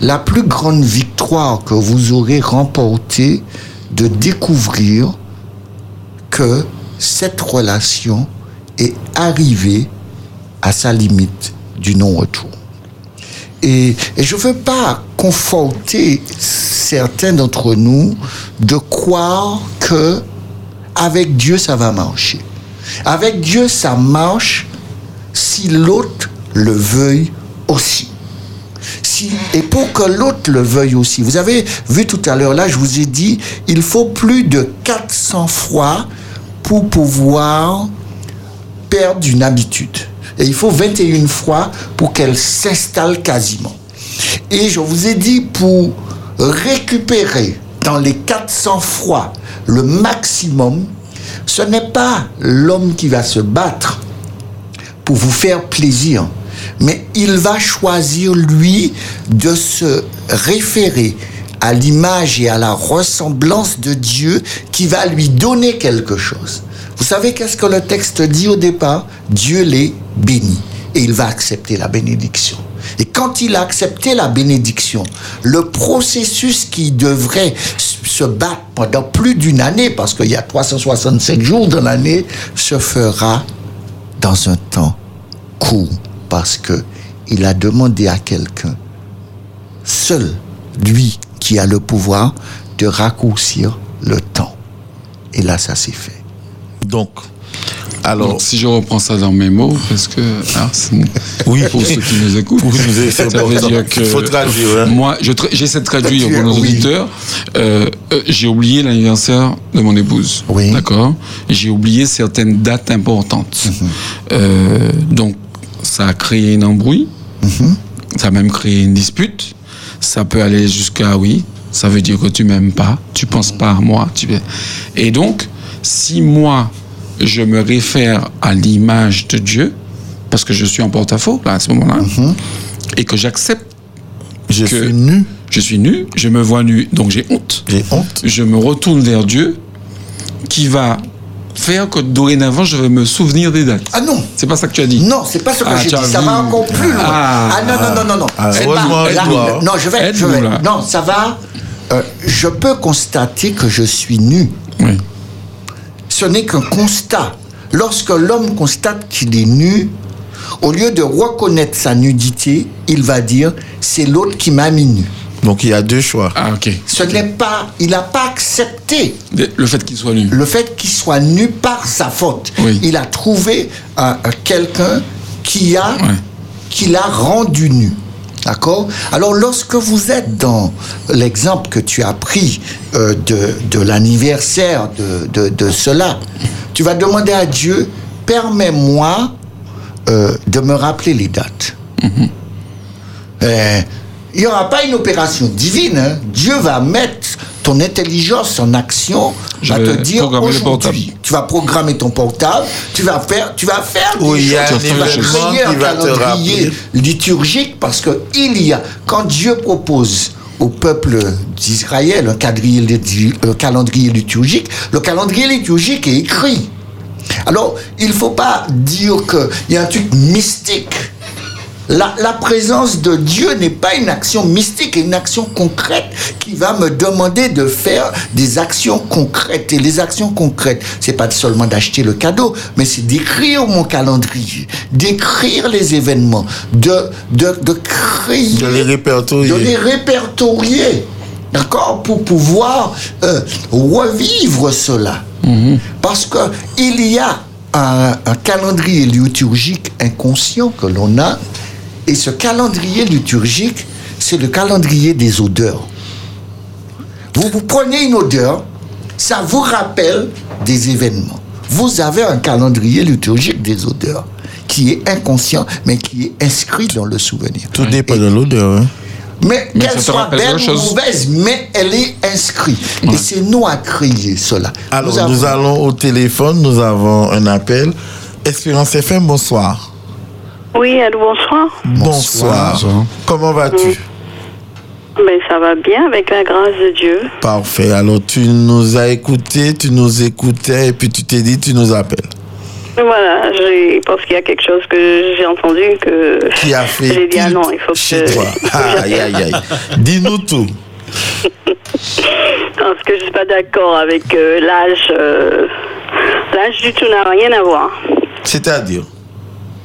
la plus grande victoire que vous aurez remportée de découvrir que cette relation est arrivée à sa limite du non-retour. Et, et je ne veux pas conforter certains d'entre nous de croire que avec Dieu ça va marcher. Avec Dieu ça marche si l'autre le veuille aussi. Si, et pour que l'autre le veuille aussi. Vous avez vu tout à l'heure, là, je vous ai dit, il faut plus de 400 fois pour pouvoir perdre une habitude. Et il faut 21 fois pour qu'elle s'installe quasiment. Et je vous ai dit, pour récupérer dans les 400 fois le maximum, ce n'est pas l'homme qui va se battre pour vous faire plaisir, mais il va choisir, lui, de se référer à l'image et à la ressemblance de Dieu qui va lui donner quelque chose. Vous savez qu'est-ce que le texte dit au départ? Dieu les bénit et il va accepter la bénédiction. Et quand il a accepté la bénédiction, le processus qui devrait se battre pendant plus d'une année, parce qu'il y a 365 jours dans l'année, se fera dans un temps court, parce que il a demandé à quelqu'un, seul lui qui a le pouvoir, de raccourcir le temps. Et là, ça s'est fait. Donc, alors, Donc, si je reprends ça dans mes mots, parce que Arsène, *laughs* Oui. pour ceux qui nous écoutent, ça veut dire que Il faut traduire, hein. moi, j'essaie de traduire pour nos Oui. auditeurs. Euh, euh, j'ai oublié l'anniversaire de mon épouse. Oui. D'accord. J'ai oublié certaines dates importantes. Mhm. Euh, donc, ça a créé un embrouille. Mhm. Ça a même créé une dispute. Ça peut aller jusqu'à oui. Ça veut dire que tu m'aimes pas, tu penses pas à moi. Tu... Et donc, si moi, je me réfère à l'image de Dieu, parce que je suis en porte-à-faux, à ce moment-là, et que j'accepte, je que- suis nu, je suis nu, je me vois nu, donc j'ai honte, j'ai honte. je me retourne vers Dieu, qui va faire que dorénavant, je vais me souvenir des dates. Ah non C'est pas ça que tu as dit Non, c'est pas ce que Ah, j'ai dit. Ça va encore plus loin. Ah. Ah, non, non, non, non, non. Ah, C'est pas- là, non, je vais, je vais. Non, ça va. Euh, je peux constater que je suis nu. Oui. Ce n'est qu'un constat. Lorsque l'homme constate qu'il est nu, au lieu de reconnaître sa nudité, il va dire c'est l'autre qui m'a mis nu. Donc, il y a deux choix. Ah, ok. Ce n'est pas, il n'a pas accepté Le fait qu'il soit nu. le fait qu'il soit nu par sa faute. Oui. Il a trouvé euh, euh, quelqu'un qui a, Ouais. qui l'a rendu nu. D'accord? Alors, lorsque vous êtes dans l'exemple que tu as pris euh, de, de l'anniversaire de, de, de cela, tu vas demander à Dieu, permets-moi euh, de me rappeler les dates. Euh, il n'y aura pas une opération divine. hein. Dieu va mettre ton intelligence en action, Je va vais te dire aujourd'hui, tu vas programmer ton portable, tu vas faire, tu vas faire des Oui, il y a choses, un tu vas créer calendrier liturgique parce que il y a, quand Dieu propose au peuple d'Israël un calendrier, un calendrier liturgique, le calendrier liturgique est écrit. Alors, il ne faut pas dire qu'il y a un truc mystique. La, la présence de Dieu n'est pas une action mystique, c'est une action concrète qui va me demander de faire des actions concrètes. Et les actions concrètes, c'est pas seulement d'acheter le cadeau, mais c'est d'écrire mon calendrier, d'écrire les événements, de, de, de créer De les répertorier. de les répertorier, d'accord, pour pouvoir euh, revivre cela. Parce que il y a un, un calendrier liturgique inconscient que l'on a, et ce calendrier liturgique, c'est le calendrier des odeurs. Vous, vous prenez une odeur, ça vous rappelle des événements. Vous avez un calendrier liturgique des odeurs qui est inconscient, mais qui est inscrit dans le souvenir. Tout dépend de l'odeur. hein. Mais, Mais qu'elle soit rappelle belle ou mauvaise, mais elle est inscrite. Et c'est nous à créer cela. Alors, nous, avons- allons au téléphone, nous avons un appel. Espérance FM, bonsoir. Oui, allô, bonsoir. Bonsoir. Bonsoir. Comment vas-tu? Ben, ça va bien avec la grâce de Dieu. Parfait. Alors, tu nous as écoutés, tu nous écoutais, et puis tu t'es dit, tu nous appelles. Voilà, je pense qu'il y a quelque chose que j'ai entendu que Qui a fait j'ai dit ah non, il faut que chez toi *laughs* Aïe, aïe, aïe. Dis-nous tout. parce que je suis pas d'accord avec euh, l'âge. euh, l'âge du tout n'a rien à voir. C'est-à-dire?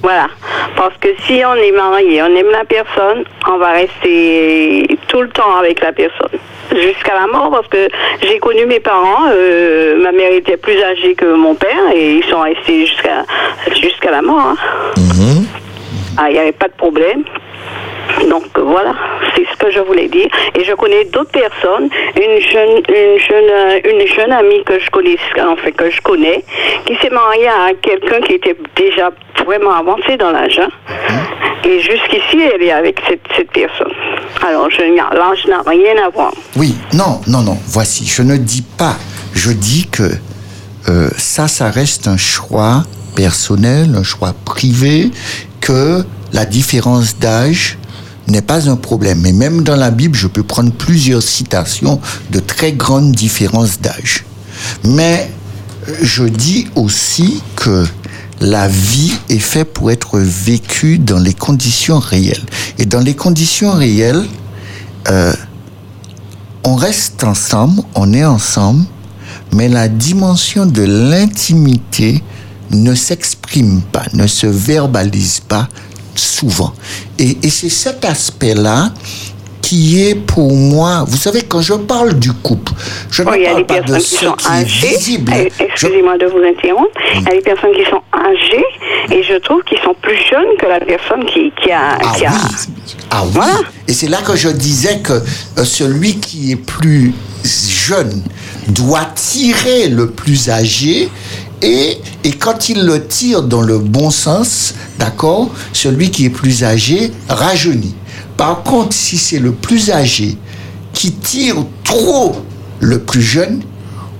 Voilà, parce que si on est marié, on aime la personne, on va rester tout le temps avec la personne jusqu'à la mort. Parce que j'ai connu mes parents, euh, ma mère était plus âgée que mon père et ils sont restés jusqu'à jusqu'à la mort. hein. Ah, il n'y avait pas de problème. Donc voilà, c'est ce que je voulais dire. Et je connais d'autres personnes, une jeune, une jeune, une jeune amie que je connais, en fait que je connais, qui s'est mariée à quelqu'un qui était déjà vraiment avancé dans l'âge. hein. Et jusqu'ici, elle est avec cette, cette personne. Alors, je, l'âge n'a rien à voir. Oui, non, non, non. Voici, je ne dis pas. Je dis que euh, ça, ça reste un choix personnel, un choix privé, que la différence d'âge n'est pas un problème. Mais même dans la Bible, je peux prendre plusieurs citations de très grandes différences d'âge. Mais euh, je dis aussi que la vie est faite pour être vécue dans les conditions réelles. Et dans les conditions réelles, euh, on reste ensemble, on est ensemble, mais la dimension de l'intimité ne s'exprime pas, ne se verbalise pas souvent. Et, et c'est cet aspect-là qui est pour moi, vous savez, quand je parle du couple, je Oui, ne parle pas de qui ce sont qui est visible. Je- Excusez-moi de vous interrompre. Il y a des personnes qui sont âgées et je trouve qu'ils sont plus jeunes que la personne qui, qui a. Ah qui a- oui, ah oui. Voilà. Et c'est là que je disais que euh, celui qui est plus jeune doit tirer le plus âgé et, quand il le tire dans le bon sens, d'accord, celui qui est plus âgé rajeunit. Par contre, si c'est le plus âgé qui tire trop le plus jeune,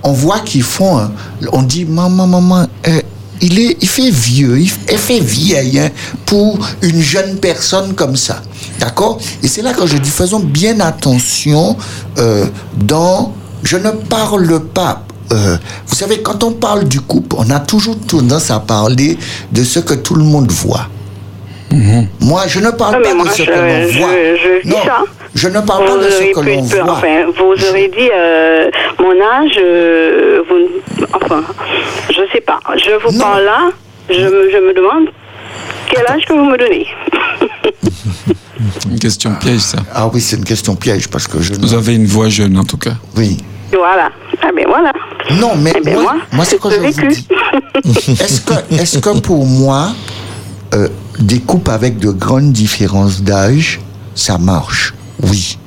on voit qu'ils font, on dit maman, maman, euh, il, est, il fait vieux, il, fait vieille hein, pour une jeune personne comme ça. D'accord? Et c'est là que je dis, faisons bien attention euh, dans... Je ne parle pas... euh, vous savez, quand on parle du couple, on a toujours tendance à parler de ce que tout le monde voit. Moi, je ne parle Ah, pas moi, de ce je- que l'on je- voit. je dis non, ça. je ne parle vous pas de ce aurez que l'on voit. Enfin, vous aurez dit euh, mon âge, euh, vous, enfin, je sais pas. Je vous Non. parle là, je me, je me demande quel âge que vous me donnez. Une question piège, ça. Ah oui, c'est une question piège parce que je... Vous avez une voix jeune, en tout cas. Oui. Voilà. Ah ben voilà. Non, mais Eh ben, moi, moi, moi c'est que j'ai je vous vécu. dis. *laughs* Est-ce que, est-ce que pour moi, euh, des couples avec de grandes différences d'âge, ça marche Oui.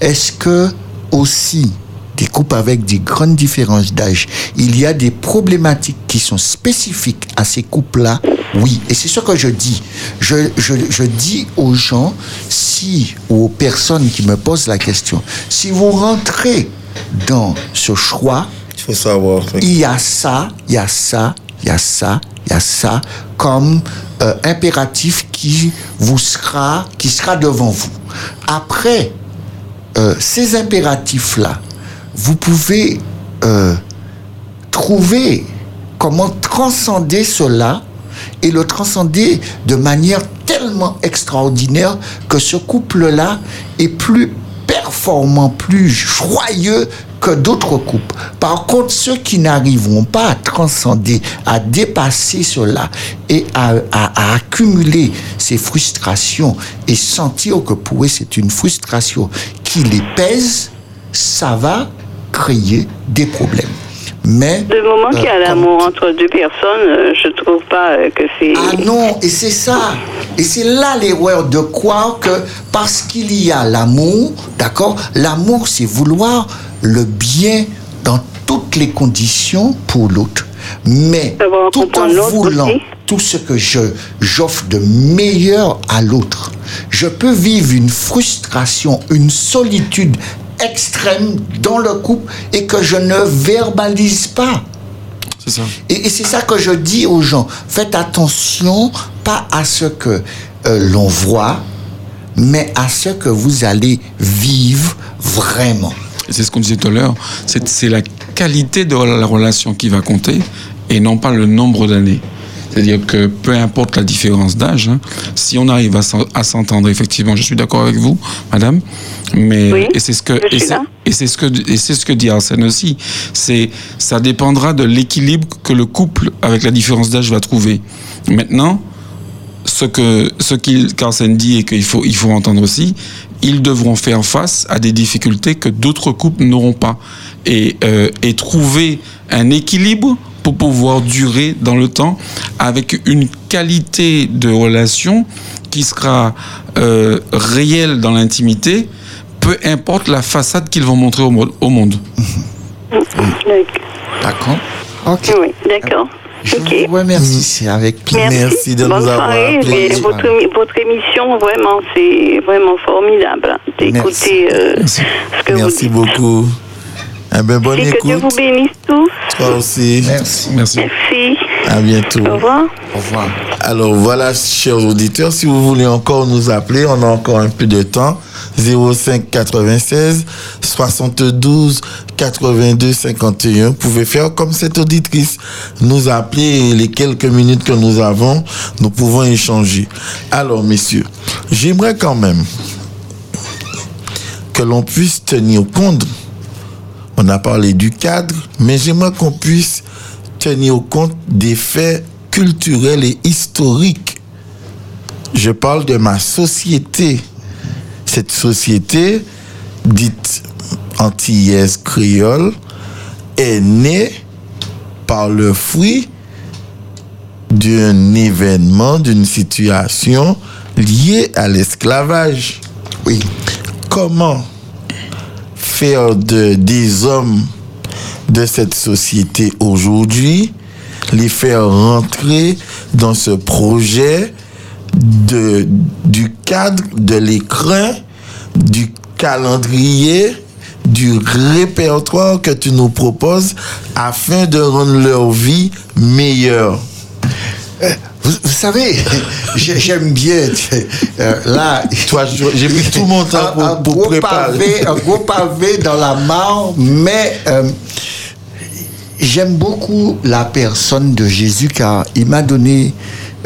Est-ce que aussi des couples avec des grandes différences d'âge, il y a des problématiques qui sont spécifiques à ces couples-là, oui. Et c'est ce que je dis. Je, je, je dis aux gens, si, ou aux personnes qui me posent la question, si vous rentrez dans ce choix, Il faut savoir. il y a ça, il y a ça, il y a ça, il y a ça comme euh, impératif qui vous sera, qui sera devant vous. Après euh, ces impératifs-là, vous pouvez euh, trouver comment transcender cela et le transcender de manière tellement extraordinaire que ce couple-là est plus performant, plus joyeux que d'autres couples. Par contre, ceux qui n'arriveront pas à transcender, à dépasser cela et à- à accumuler ces frustrations et sentir que pour eux c'est une frustration qui les pèse, ça va créer des problèmes. Mais Du moment qu'il y a euh, l'amour entre deux personnes, euh, je trouve pas euh, que c'est. ah non, et c'est ça. Et c'est là l'erreur de croire que parce qu'il y a l'amour, d'accord, l'amour c'est vouloir le bien dans toutes les conditions pour l'autre. Mais tout en voulant tout ce que je j'offre de meilleur à l'autre, je peux vivre une frustration, une solitude extrême dans le couple et que je ne verbalise pas. Ça. Et, et c'est ça que je dis aux gens. Faites attention, pas à ce que euh, l'on voit, mais à ce que vous allez vivre vraiment. C'est ce qu'on disait tout à l'heure, c'est la qualité de la relation qui va compter et non pas le nombre d'années. C'est-à-dire que peu importe la différence d'âge, hein, si on arrive à s'en- à s'entendre, effectivement, je suis d'accord avec vous, madame, mais Oui, et c'est ce que et c'est- ce que et c'est ce que dit Arsène aussi, c'est ça dépendra de l'équilibre que le couple avec la différence d'âge va trouver. Maintenant, ce que ce qu'Arsène dit et qu'il faut il faut entendre aussi, ils devront faire face à des difficultés que d'autres couples n'auront pas et euh, et trouver un équilibre pour pouvoir durer dans le temps avec une qualité de relation qui sera euh, réelle dans l'intimité, peu importe la façade qu'ils vont montrer au, mo- au monde. D'accord. D'accord Ok. Oui, d'accord. Je Ok. vous remercie, c'est avec plaisir. Merci de Bonne nous avoir votre, émi- votre émission, vraiment, c'est vraiment formidable d'écouter euh, Merci. ce que Merci vous dites. beaucoup. Eh ben, bonne Et que Dieu écoute. vous bénisse tous. Toi aussi. Merci. Merci. Merci. À bientôt. Au revoir. Au revoir. Alors voilà, chers auditeurs, si vous voulez encore nous appeler, on a encore un peu de temps. 05 96 72 82 51. Vous pouvez faire comme cette auditrice. Nous appeler et les quelques minutes que nous avons, nous pouvons échanger. Alors, messieurs, j'aimerais quand même que l'on puisse tenir compte. On a parlé du cadre, mais j'aimerais qu'on puisse tenir compte des faits culturels et historiques. Je parle de ma société. Cette société, dite antillaise créole, est née par le fruit d'un événement, d'une situation liée à l'esclavage. Oui. Comment faire de, des hommes de cette société aujourd'hui, les faire rentrer dans ce projet de, du cadre, de l'écran, du calendrier, du répertoire que tu nous proposes afin de rendre leur vie meilleure. Vous, vous savez, *laughs* j'ai- j'aime bien. euh, là, *laughs* Toi, j'ai pris tout mon temps pour, un pour gros préparer. pavé, un gros pavé dans la mare, mais euh, j'aime beaucoup la personne de Jésus car il m'a donné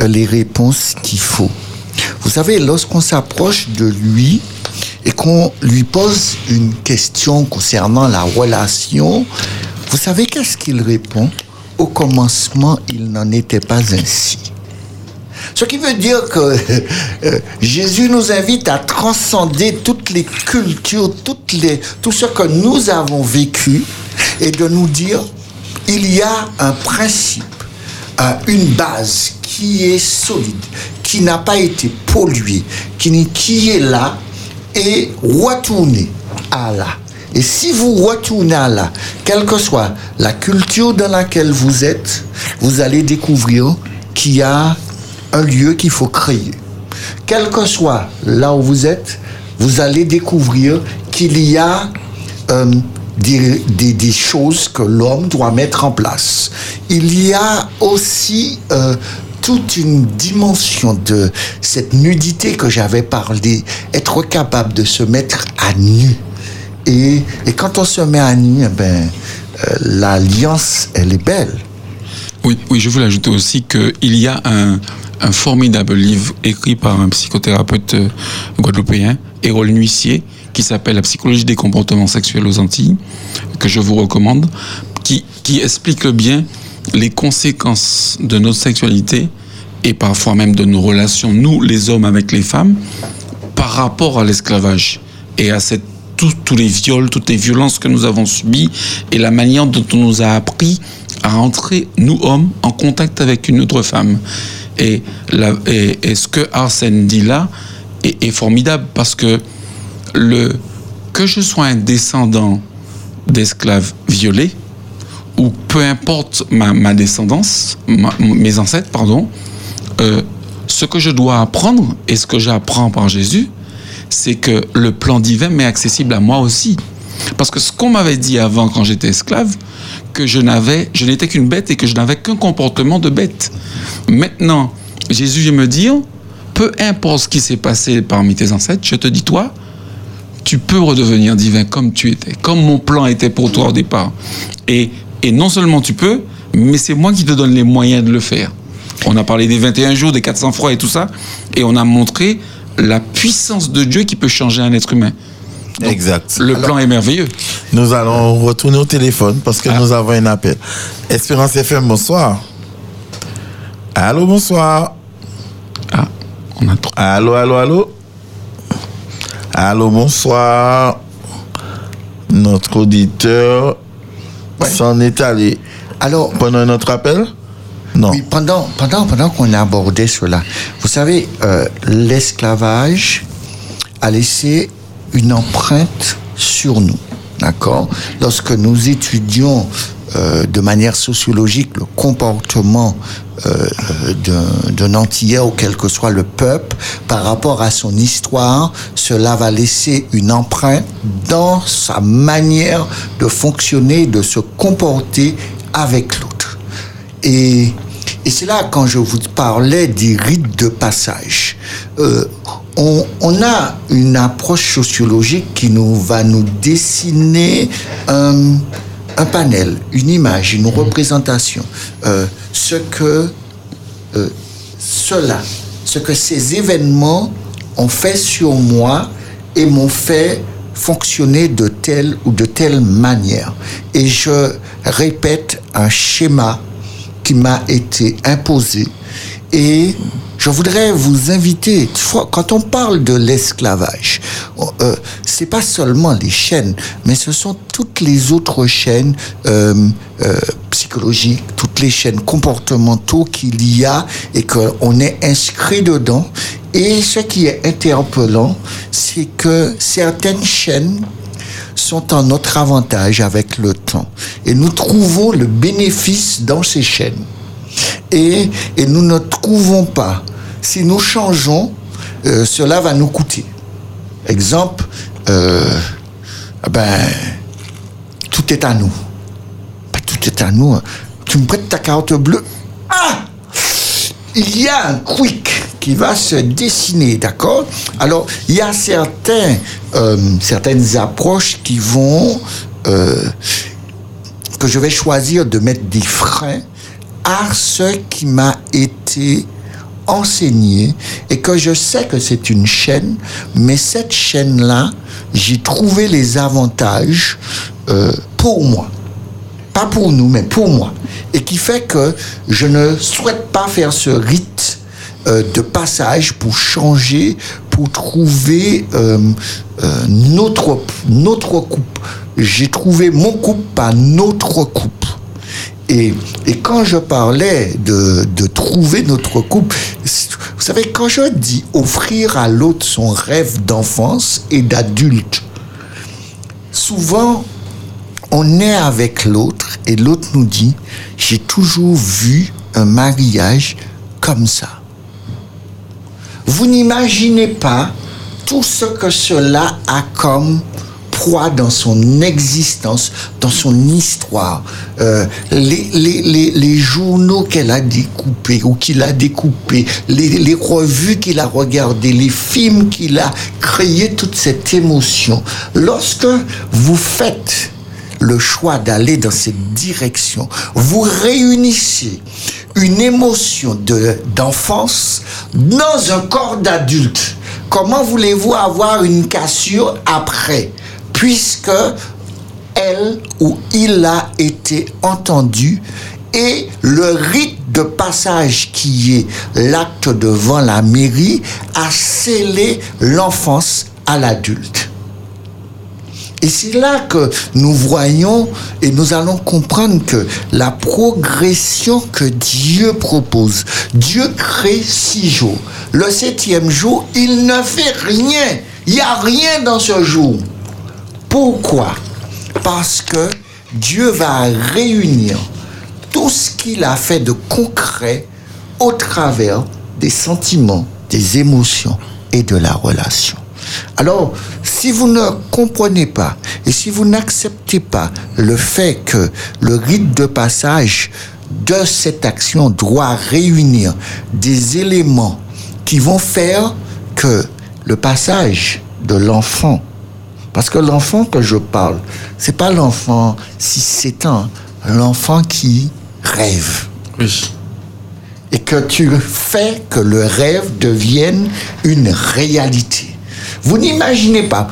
euh, les réponses qu'il faut. Vous savez, lorsqu'on s'approche de lui et qu'on lui pose une question concernant la relation, vous savez qu'est-ce qu'il répond? Au commencement, il n'en était pas ainsi. Ce qui veut dire que euh, Jésus nous invite à transcender toutes les cultures, toutes les, tout ce que nous avons vécu et de nous dire, il y a un principe, euh, une base qui est solide, qui n'a pas été polluée, qui, qui est là et retourner à là. Et si vous retournez à là, quelle que soit la culture dans laquelle vous êtes, vous allez découvrir qu'il y a un lieu qu'il faut créer. Quel que soit là où vous êtes, vous allez découvrir qu'il y a euh, des, choses que l'homme doit mettre en place. Il y a aussi euh, toute une dimension de cette nudité que j'avais parlé, être capable de se mettre à nu. Et, et quand on se met à nu, eh ben, euh, l'alliance, elle est belle. Oui, oui, je voulais ajouter aussi qu'il y a un, formidable livre écrit par un psychothérapeute euh, guadeloupéen, Hérole Nuissier, qui s'appelle La psychologie des comportements sexuels aux Antilles, que je vous recommande, qui, explique bien les conséquences de notre sexualité et parfois même de nos relations, nous les hommes avec les femmes, par rapport à l'esclavage et à tous les viols, toutes les violences que nous avons subies et la manière dont on nous a appris à entrer, nous hommes, en contact avec une autre femme. Et, ce que Arsène dit là est, formidable parce que le, que je sois un descendant d'esclaves violés, ou peu importe ma, ma descendance, mes ancêtres, pardon, euh, ce que je dois apprendre et ce que j'apprends par Jésus, c'est que le plan divin m'est accessible à moi aussi. Parce que ce qu'on m'avait dit avant quand j'étais esclave, que je n'avais, je n'étais qu'une bête et que je n'avais qu'un comportement de bête. Maintenant, Jésus vient me dire, peu importe ce qui s'est passé parmi tes ancêtres, je te dis toi, tu peux redevenir divin comme tu étais, comme mon plan était pour toi au départ. Et, et non seulement tu peux, mais c'est moi qui te donne les moyens de le faire. On a parlé des 21 jours, des 400 fois et tout ça, et on a montré la puissance de Dieu qui peut changer un être humain. Donc, Exact. Le plan est merveilleux. Nous allons retourner au téléphone parce que Ah. nous avons un appel. Espérance FM, bonsoir. Allô, bonsoir. Ah, on a trop. Allô, allô, allô. Allô, bonsoir. Notre auditeur Ouais. s'en est allé. Alors, Pendant notre appel Non. Oui, pendant, pendant, pendant qu'on abordait cela, vous savez, euh, l'esclavage a laissé une empreinte sur nous. D'accord Lorsque nous étudions euh, de manière sociologique le comportement euh, d'un- d'un Antillais ou quel que soit le peuple par rapport à son histoire, cela va laisser une empreinte dans sa manière de fonctionner, de se comporter avec l'autre. Et, et c'est là quand je vous parlais des rites de passage. Euh, on, a une approche sociologique qui nous va nous dessiner un, un panel, une image, une représentation. Euh, ce que euh, cela, ce que ces événements ont fait sur moi et m'ont fait fonctionner de telle ou de telle manière. Et je répète un schéma qui m'a été imposé. Et je voudrais vous inviter, quand on parle de l'esclavage, euh, c'est pas seulement les chaînes, mais ce sont toutes les autres chaînes euh, euh, psychologiques, toutes les chaînes comportementaux qu'il y a et qu'on est inscrit dedans. Et ce qui est interpellant, c'est que certaines chaînes sont en notre avantage avec le temps. Et nous trouvons le bénéfice dans ces chaînes. Et, et nous ne trouvons pas. Si nous changeons, euh, cela va nous coûter. Exemple, euh, ah ben, tout est à nous. Tout est à nous. hein. Tu me prêtes ta carte bleue Ah il y a un quick qui va se dessiner, d'accord? Alors, il y a euh, certaines approches qui vont, euh, que je vais choisir de mettre des freins à ce qui m'a été enseigné et que je sais que c'est une chaîne, mais cette chaîne-là, j'ai trouvé les avantages euh, pour moi pas pour nous, mais pour moi. Et qui fait que je ne souhaite pas faire ce rite euh, de passage pour changer, pour trouver notre, notre coupe. J'ai trouvé mon coupe, pas notre coupe. Et, et quand je parlais de, de trouver notre coupe, vous savez, quand je dis offrir à l'autre son rêve d'enfance et d'adulte, souvent, on est avec l'autre et l'autre nous dit, j'ai toujours vu un mariage comme ça. Vous n'imaginez pas tout ce que cela a comme poids dans son existence, dans son histoire. Euh, les, journaux qu'elle a découpés ou qu'il a découpés, les, revues qu'il a regardées, les films qu'il a créés, toute cette émotion. Lorsque vous faites le choix d'aller dans cette direction, vous réunissez une émotion de- d'enfance dans un corps d'adulte. Comment voulez-vous avoir une cassure après? Puisque elle ou il a été entendu et le rite de passage qui est l'acte devant la mairie a scellé l'enfance à l'adulte. Et c'est là que nous voyons et nous allons comprendre que la progression que Dieu propose, Dieu crée six jours. Le septième jour, il ne fait rien. Il n'y a rien dans ce jour. Pourquoi? Parce que Dieu va réunir tout ce qu'il a fait de concret au travers des sentiments, des émotions et de la relation. Alors, si vous ne comprenez pas et si vous n'acceptez pas le fait que le rite de passage de cette action doit réunir des éléments qui vont faire que le passage de l'enfant parce que l'enfant que je parle, c'est pas l'enfant 6-7 ans, l'enfant qui rêve. Oui. Et que tu fais que le rêve devienne une réalité. Vous n'imaginez pas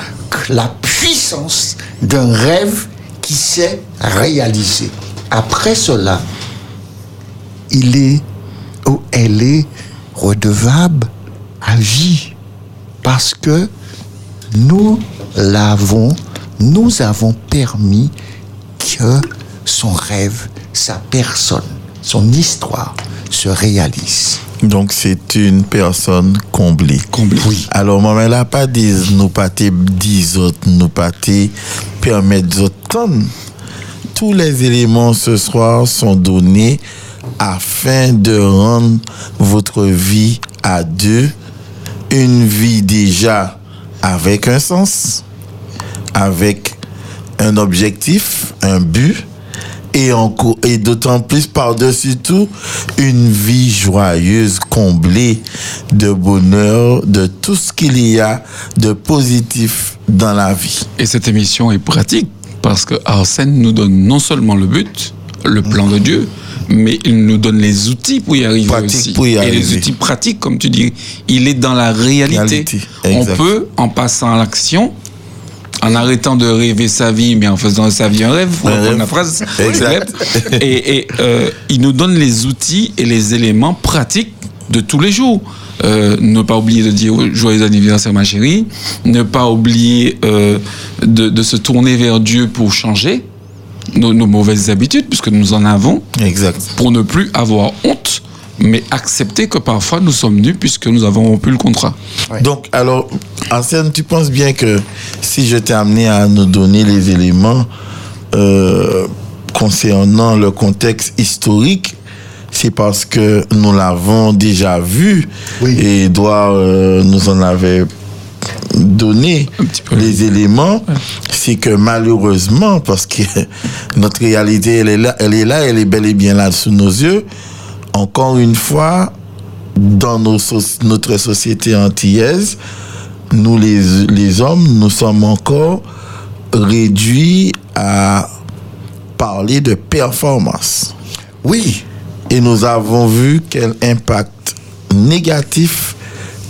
la puissance d'un rêve qui s'est réalisé. Après cela, il est ou elle est redevable à vie. Parce que nous l'avons, nous avons permis que son rêve, sa personne, son histoire se réalise. Donc, c'est une personne comblée. Comblé. Oui. Alors, maman, là, pas des nous pas dix autres, nous pas permettre tonnes. Tous les éléments ce soir sont donnés afin de rendre votre vie à deux une vie déjà avec un sens, avec un objectif, un but, et, et d'autant plus par-dessus tout, une vie joyeuse, comblée de bonheur, de tout ce qu'il y a de positif dans la vie. Et cette émission est pratique parce que Arsène nous donne non seulement le but, le plan de Dieu, mais il nous donne les outils pour y arriver Pratique aussi. pour y Et les outils pratiques, comme tu dis, il est dans la réalité. Réalité, On peut, en passant à l'action, en arrêtant de rêver sa vie, mais en faisant de sa vie un rêve, pour reprendre la phrase. *laughs* Exact. Et, et, euh, il nous donne les outils et les éléments pratiques de tous les jours. Euh, ne pas oublier de dire joyeux anniversaire ma chérie, ne pas oublier euh, de, de se tourner vers Dieu pour changer nos, nos mauvaises habitudes, puisque nous en avons, Exact. pour ne plus avoir honte, mais accepter que parfois nous sommes nus puisque nous avons rompu le contrat. Ouais. Donc, alors, Arsène, tu penses bien que si je t'ai amené à nous donner les éléments euh, concernant le contexte historique, c'est parce que nous l'avons déjà vu Oui. et Edouard euh, nous en avait donné les éléments, c'est que malheureusement, parce que *laughs* notre réalité, elle est là, elle est là, elle est bel et bien là sous nos yeux. Encore une fois, dans nos notre société antillaise, nous les, les hommes, nous sommes encore réduits à parler de performance. Oui, Et nous avons vu quel impact négatif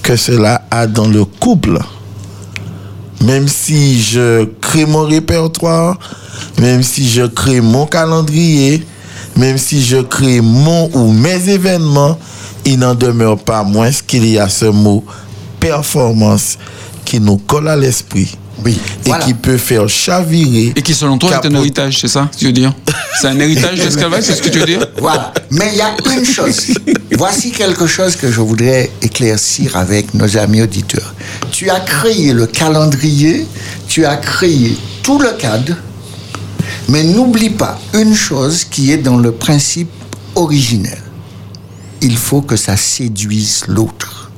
que cela a dans le couple. Même si je crée mon répertoire, même si je crée mon calendrier, même si je crée mon ou mes événements, il n'en demeure pas moins qu'il y a ce mot performance qui nous colle à l'esprit oui. et Voilà. qui peut faire chavirer. Et qui, selon toi, est un héritage, c'est ça que tu veux dire? C'est un héritage d'esclavage, c'est ce que tu veux dire? Voilà. Mais il y a une chose. Voici quelque chose que je voudrais éclaircir avec nos amis auditeurs. Tu as créé le calendrier, tu as créé tout le cadre, mais n'oublie pas une chose qui est dans le principe originel. Il faut que ça séduise l'autre.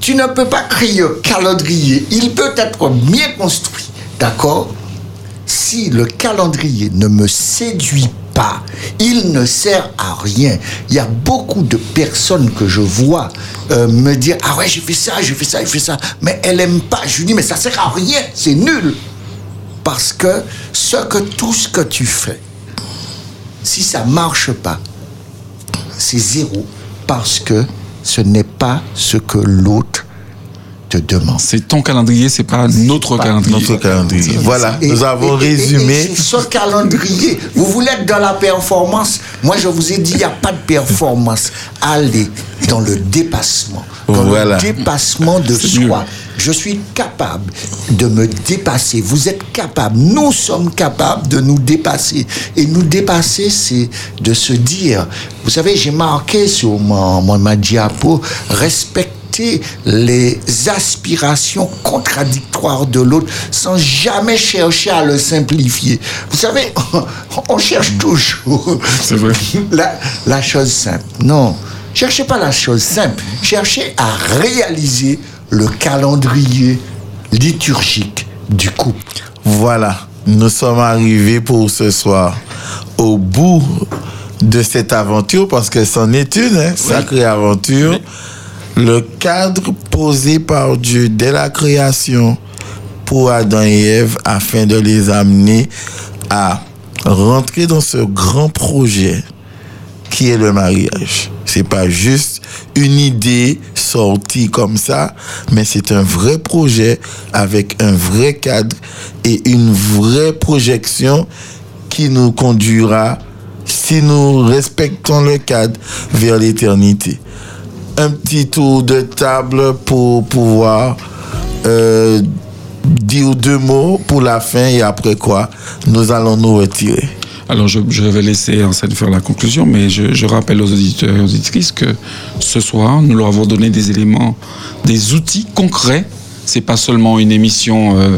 Tu ne peux pas créer un calendrier. Il peut être bien construit, d'accord? Si le calendrier ne me séduit pas, il ne sert à rien. Il y a beaucoup de personnes que je vois euh, me dire Ah ouais, j'ai fait ça, j'ai fait ça, j'ai fait ça. Mais elle aime pas. Je lui dis Mais ça sert à rien, c'est nul. Parce que ce que tout ce que tu fais, si ça marche pas, c'est zéro. Parce que ce n'est pas ce que l'autre te demande. C'est ton calendrier, c'est pas notre pas calendrier. Notre calendrier. Voilà, Et- nous avons et- et- et résumé. c'est ce calendrier. Vous voulez être dans la performance? Moi, je vous ai dit, il n'y a pas de performance. Allez dans le dépassement. Dans Voilà. le dépassement de soi. Je suis capable de me dépasser. Vous êtes capable. Nous sommes capables de nous dépasser. Et nous dépasser, c'est de se dire, vous savez, j'ai marqué sur mon, mon- ma diapo, respecter les aspirations contradictoires de l'autre sans jamais chercher à le simplifier. Vous savez, *laughs* on cherche toujours C'est vrai. la, la chose simple. Non, cherchez pas la chose simple. Cherchez à réaliser le calendrier liturgique du couple. Voilà, nous sommes arrivés pour ce soir au bout de cette aventure, parce que c'en est une, hein, sacrée aventure. Le cadre posé par Dieu dès la création pour Adam et Ève afin de les amener à rentrer dans ce grand projet qui est le mariage. C'est pas juste une idée sortie comme ça, mais c'est un vrai projet avec un vrai cadre et une vraie projection qui nous conduira, si nous respectons le cadre, vers l'éternité. Un petit tour de table pour pouvoir euh, dire deux mots pour la fin et après quoi, nous allons nous retirer. Alors, je, vais laisser Anselme faire la conclusion, mais je, je rappelle aux auditeurs et aux auditrices que ce soir, nous leur avons donné des éléments, des outils concrets. C'est pas seulement une émission euh,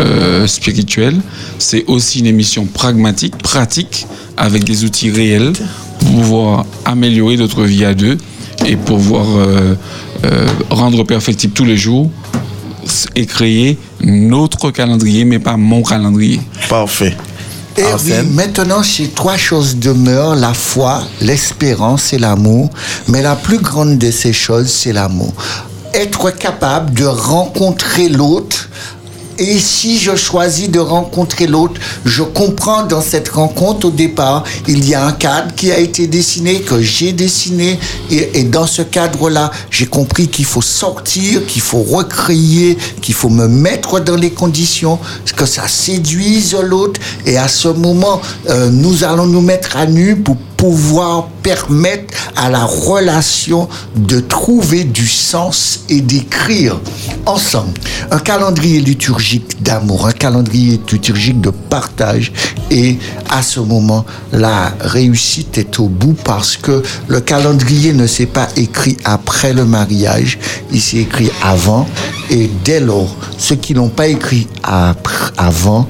euh, spirituelle, c'est aussi une émission pragmatique, pratique, avec des outils réels pour pouvoir améliorer notre vie à deux et pouvoir euh, euh, rendre perfectible tous les jours et créer notre calendrier, mais pas mon calendrier. Parfait. Et oui, maintenant, ces trois choses demeurent, la foi, l'espérance et l'amour. Mais la plus grande de ces choses, c'est l'amour. Être capable de rencontrer l'autre. Et si je choisis de rencontrer l'autre, je comprends dans cette rencontre au départ, il y a un cadre qui a été dessiné, que j'ai dessiné. Et, dans ce cadre-là, j'ai compris qu'il faut sortir, qu'il faut recréer, qu'il faut me mettre dans les conditions, que ça séduise l'autre. Et à ce moment, euh, nous allons nous mettre à nu pour permettre à la relation de trouver du sens et d'écrire ensemble un calendrier liturgique d'amour, un calendrier liturgique de partage. Et à ce moment, la réussite est au bout parce que le calendrier ne s'est pas écrit après le mariage, il s'est écrit avant. Et dès lors, ceux qui n'ont pas écrit avant,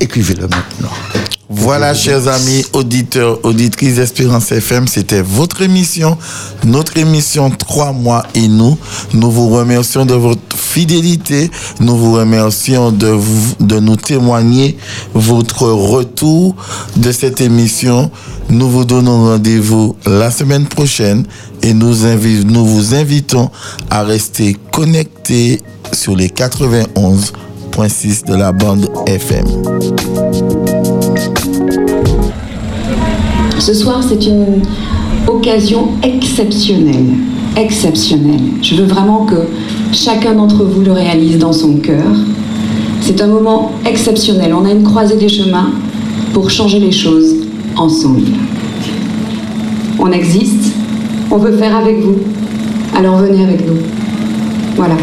écrivez-le maintenant. Voilà, chers amis, auditeurs, auditrices d'Espérance FM, c'était votre émission, notre émission Trois mois et nous. Nous vous remercions de votre fidélité. Nous vous remercions de, nous témoigner votre retour de cette émission. Nous vous donnons rendez-vous la semaine prochaine et nous, nous vous invitons à rester connectés sur les 91.6 de la bande FM. Ce soir, c'est une occasion exceptionnelle. Exceptionnelle. Je veux vraiment que chacun d'entre vous le réalise dans son cœur. C'est un moment exceptionnel. On a une croisée des chemins pour changer les choses ensemble. On existe. On veut faire avec vous. Alors venez avec nous. Voilà.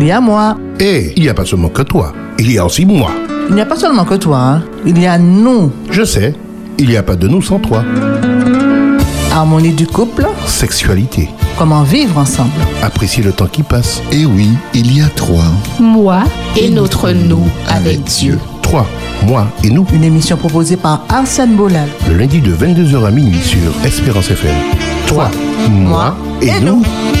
Il y a moi. Et il n'y a pas seulement que toi, il y a aussi moi. Il n'y a pas seulement que toi, hein. il y a nous. Je sais, il n'y a pas de nous sans toi. Harmonie du couple. Sexualité. Comment vivre ensemble. Apprécier le temps qui passe. Et oui, il y a trois. Moi et, notre nous avec, Dieu. Trois, moi et nous. Une émission proposée par Arsène Bolal. Le lundi de 22h à minuit sur Espérance FM. Trois. moi, moi You. Hello.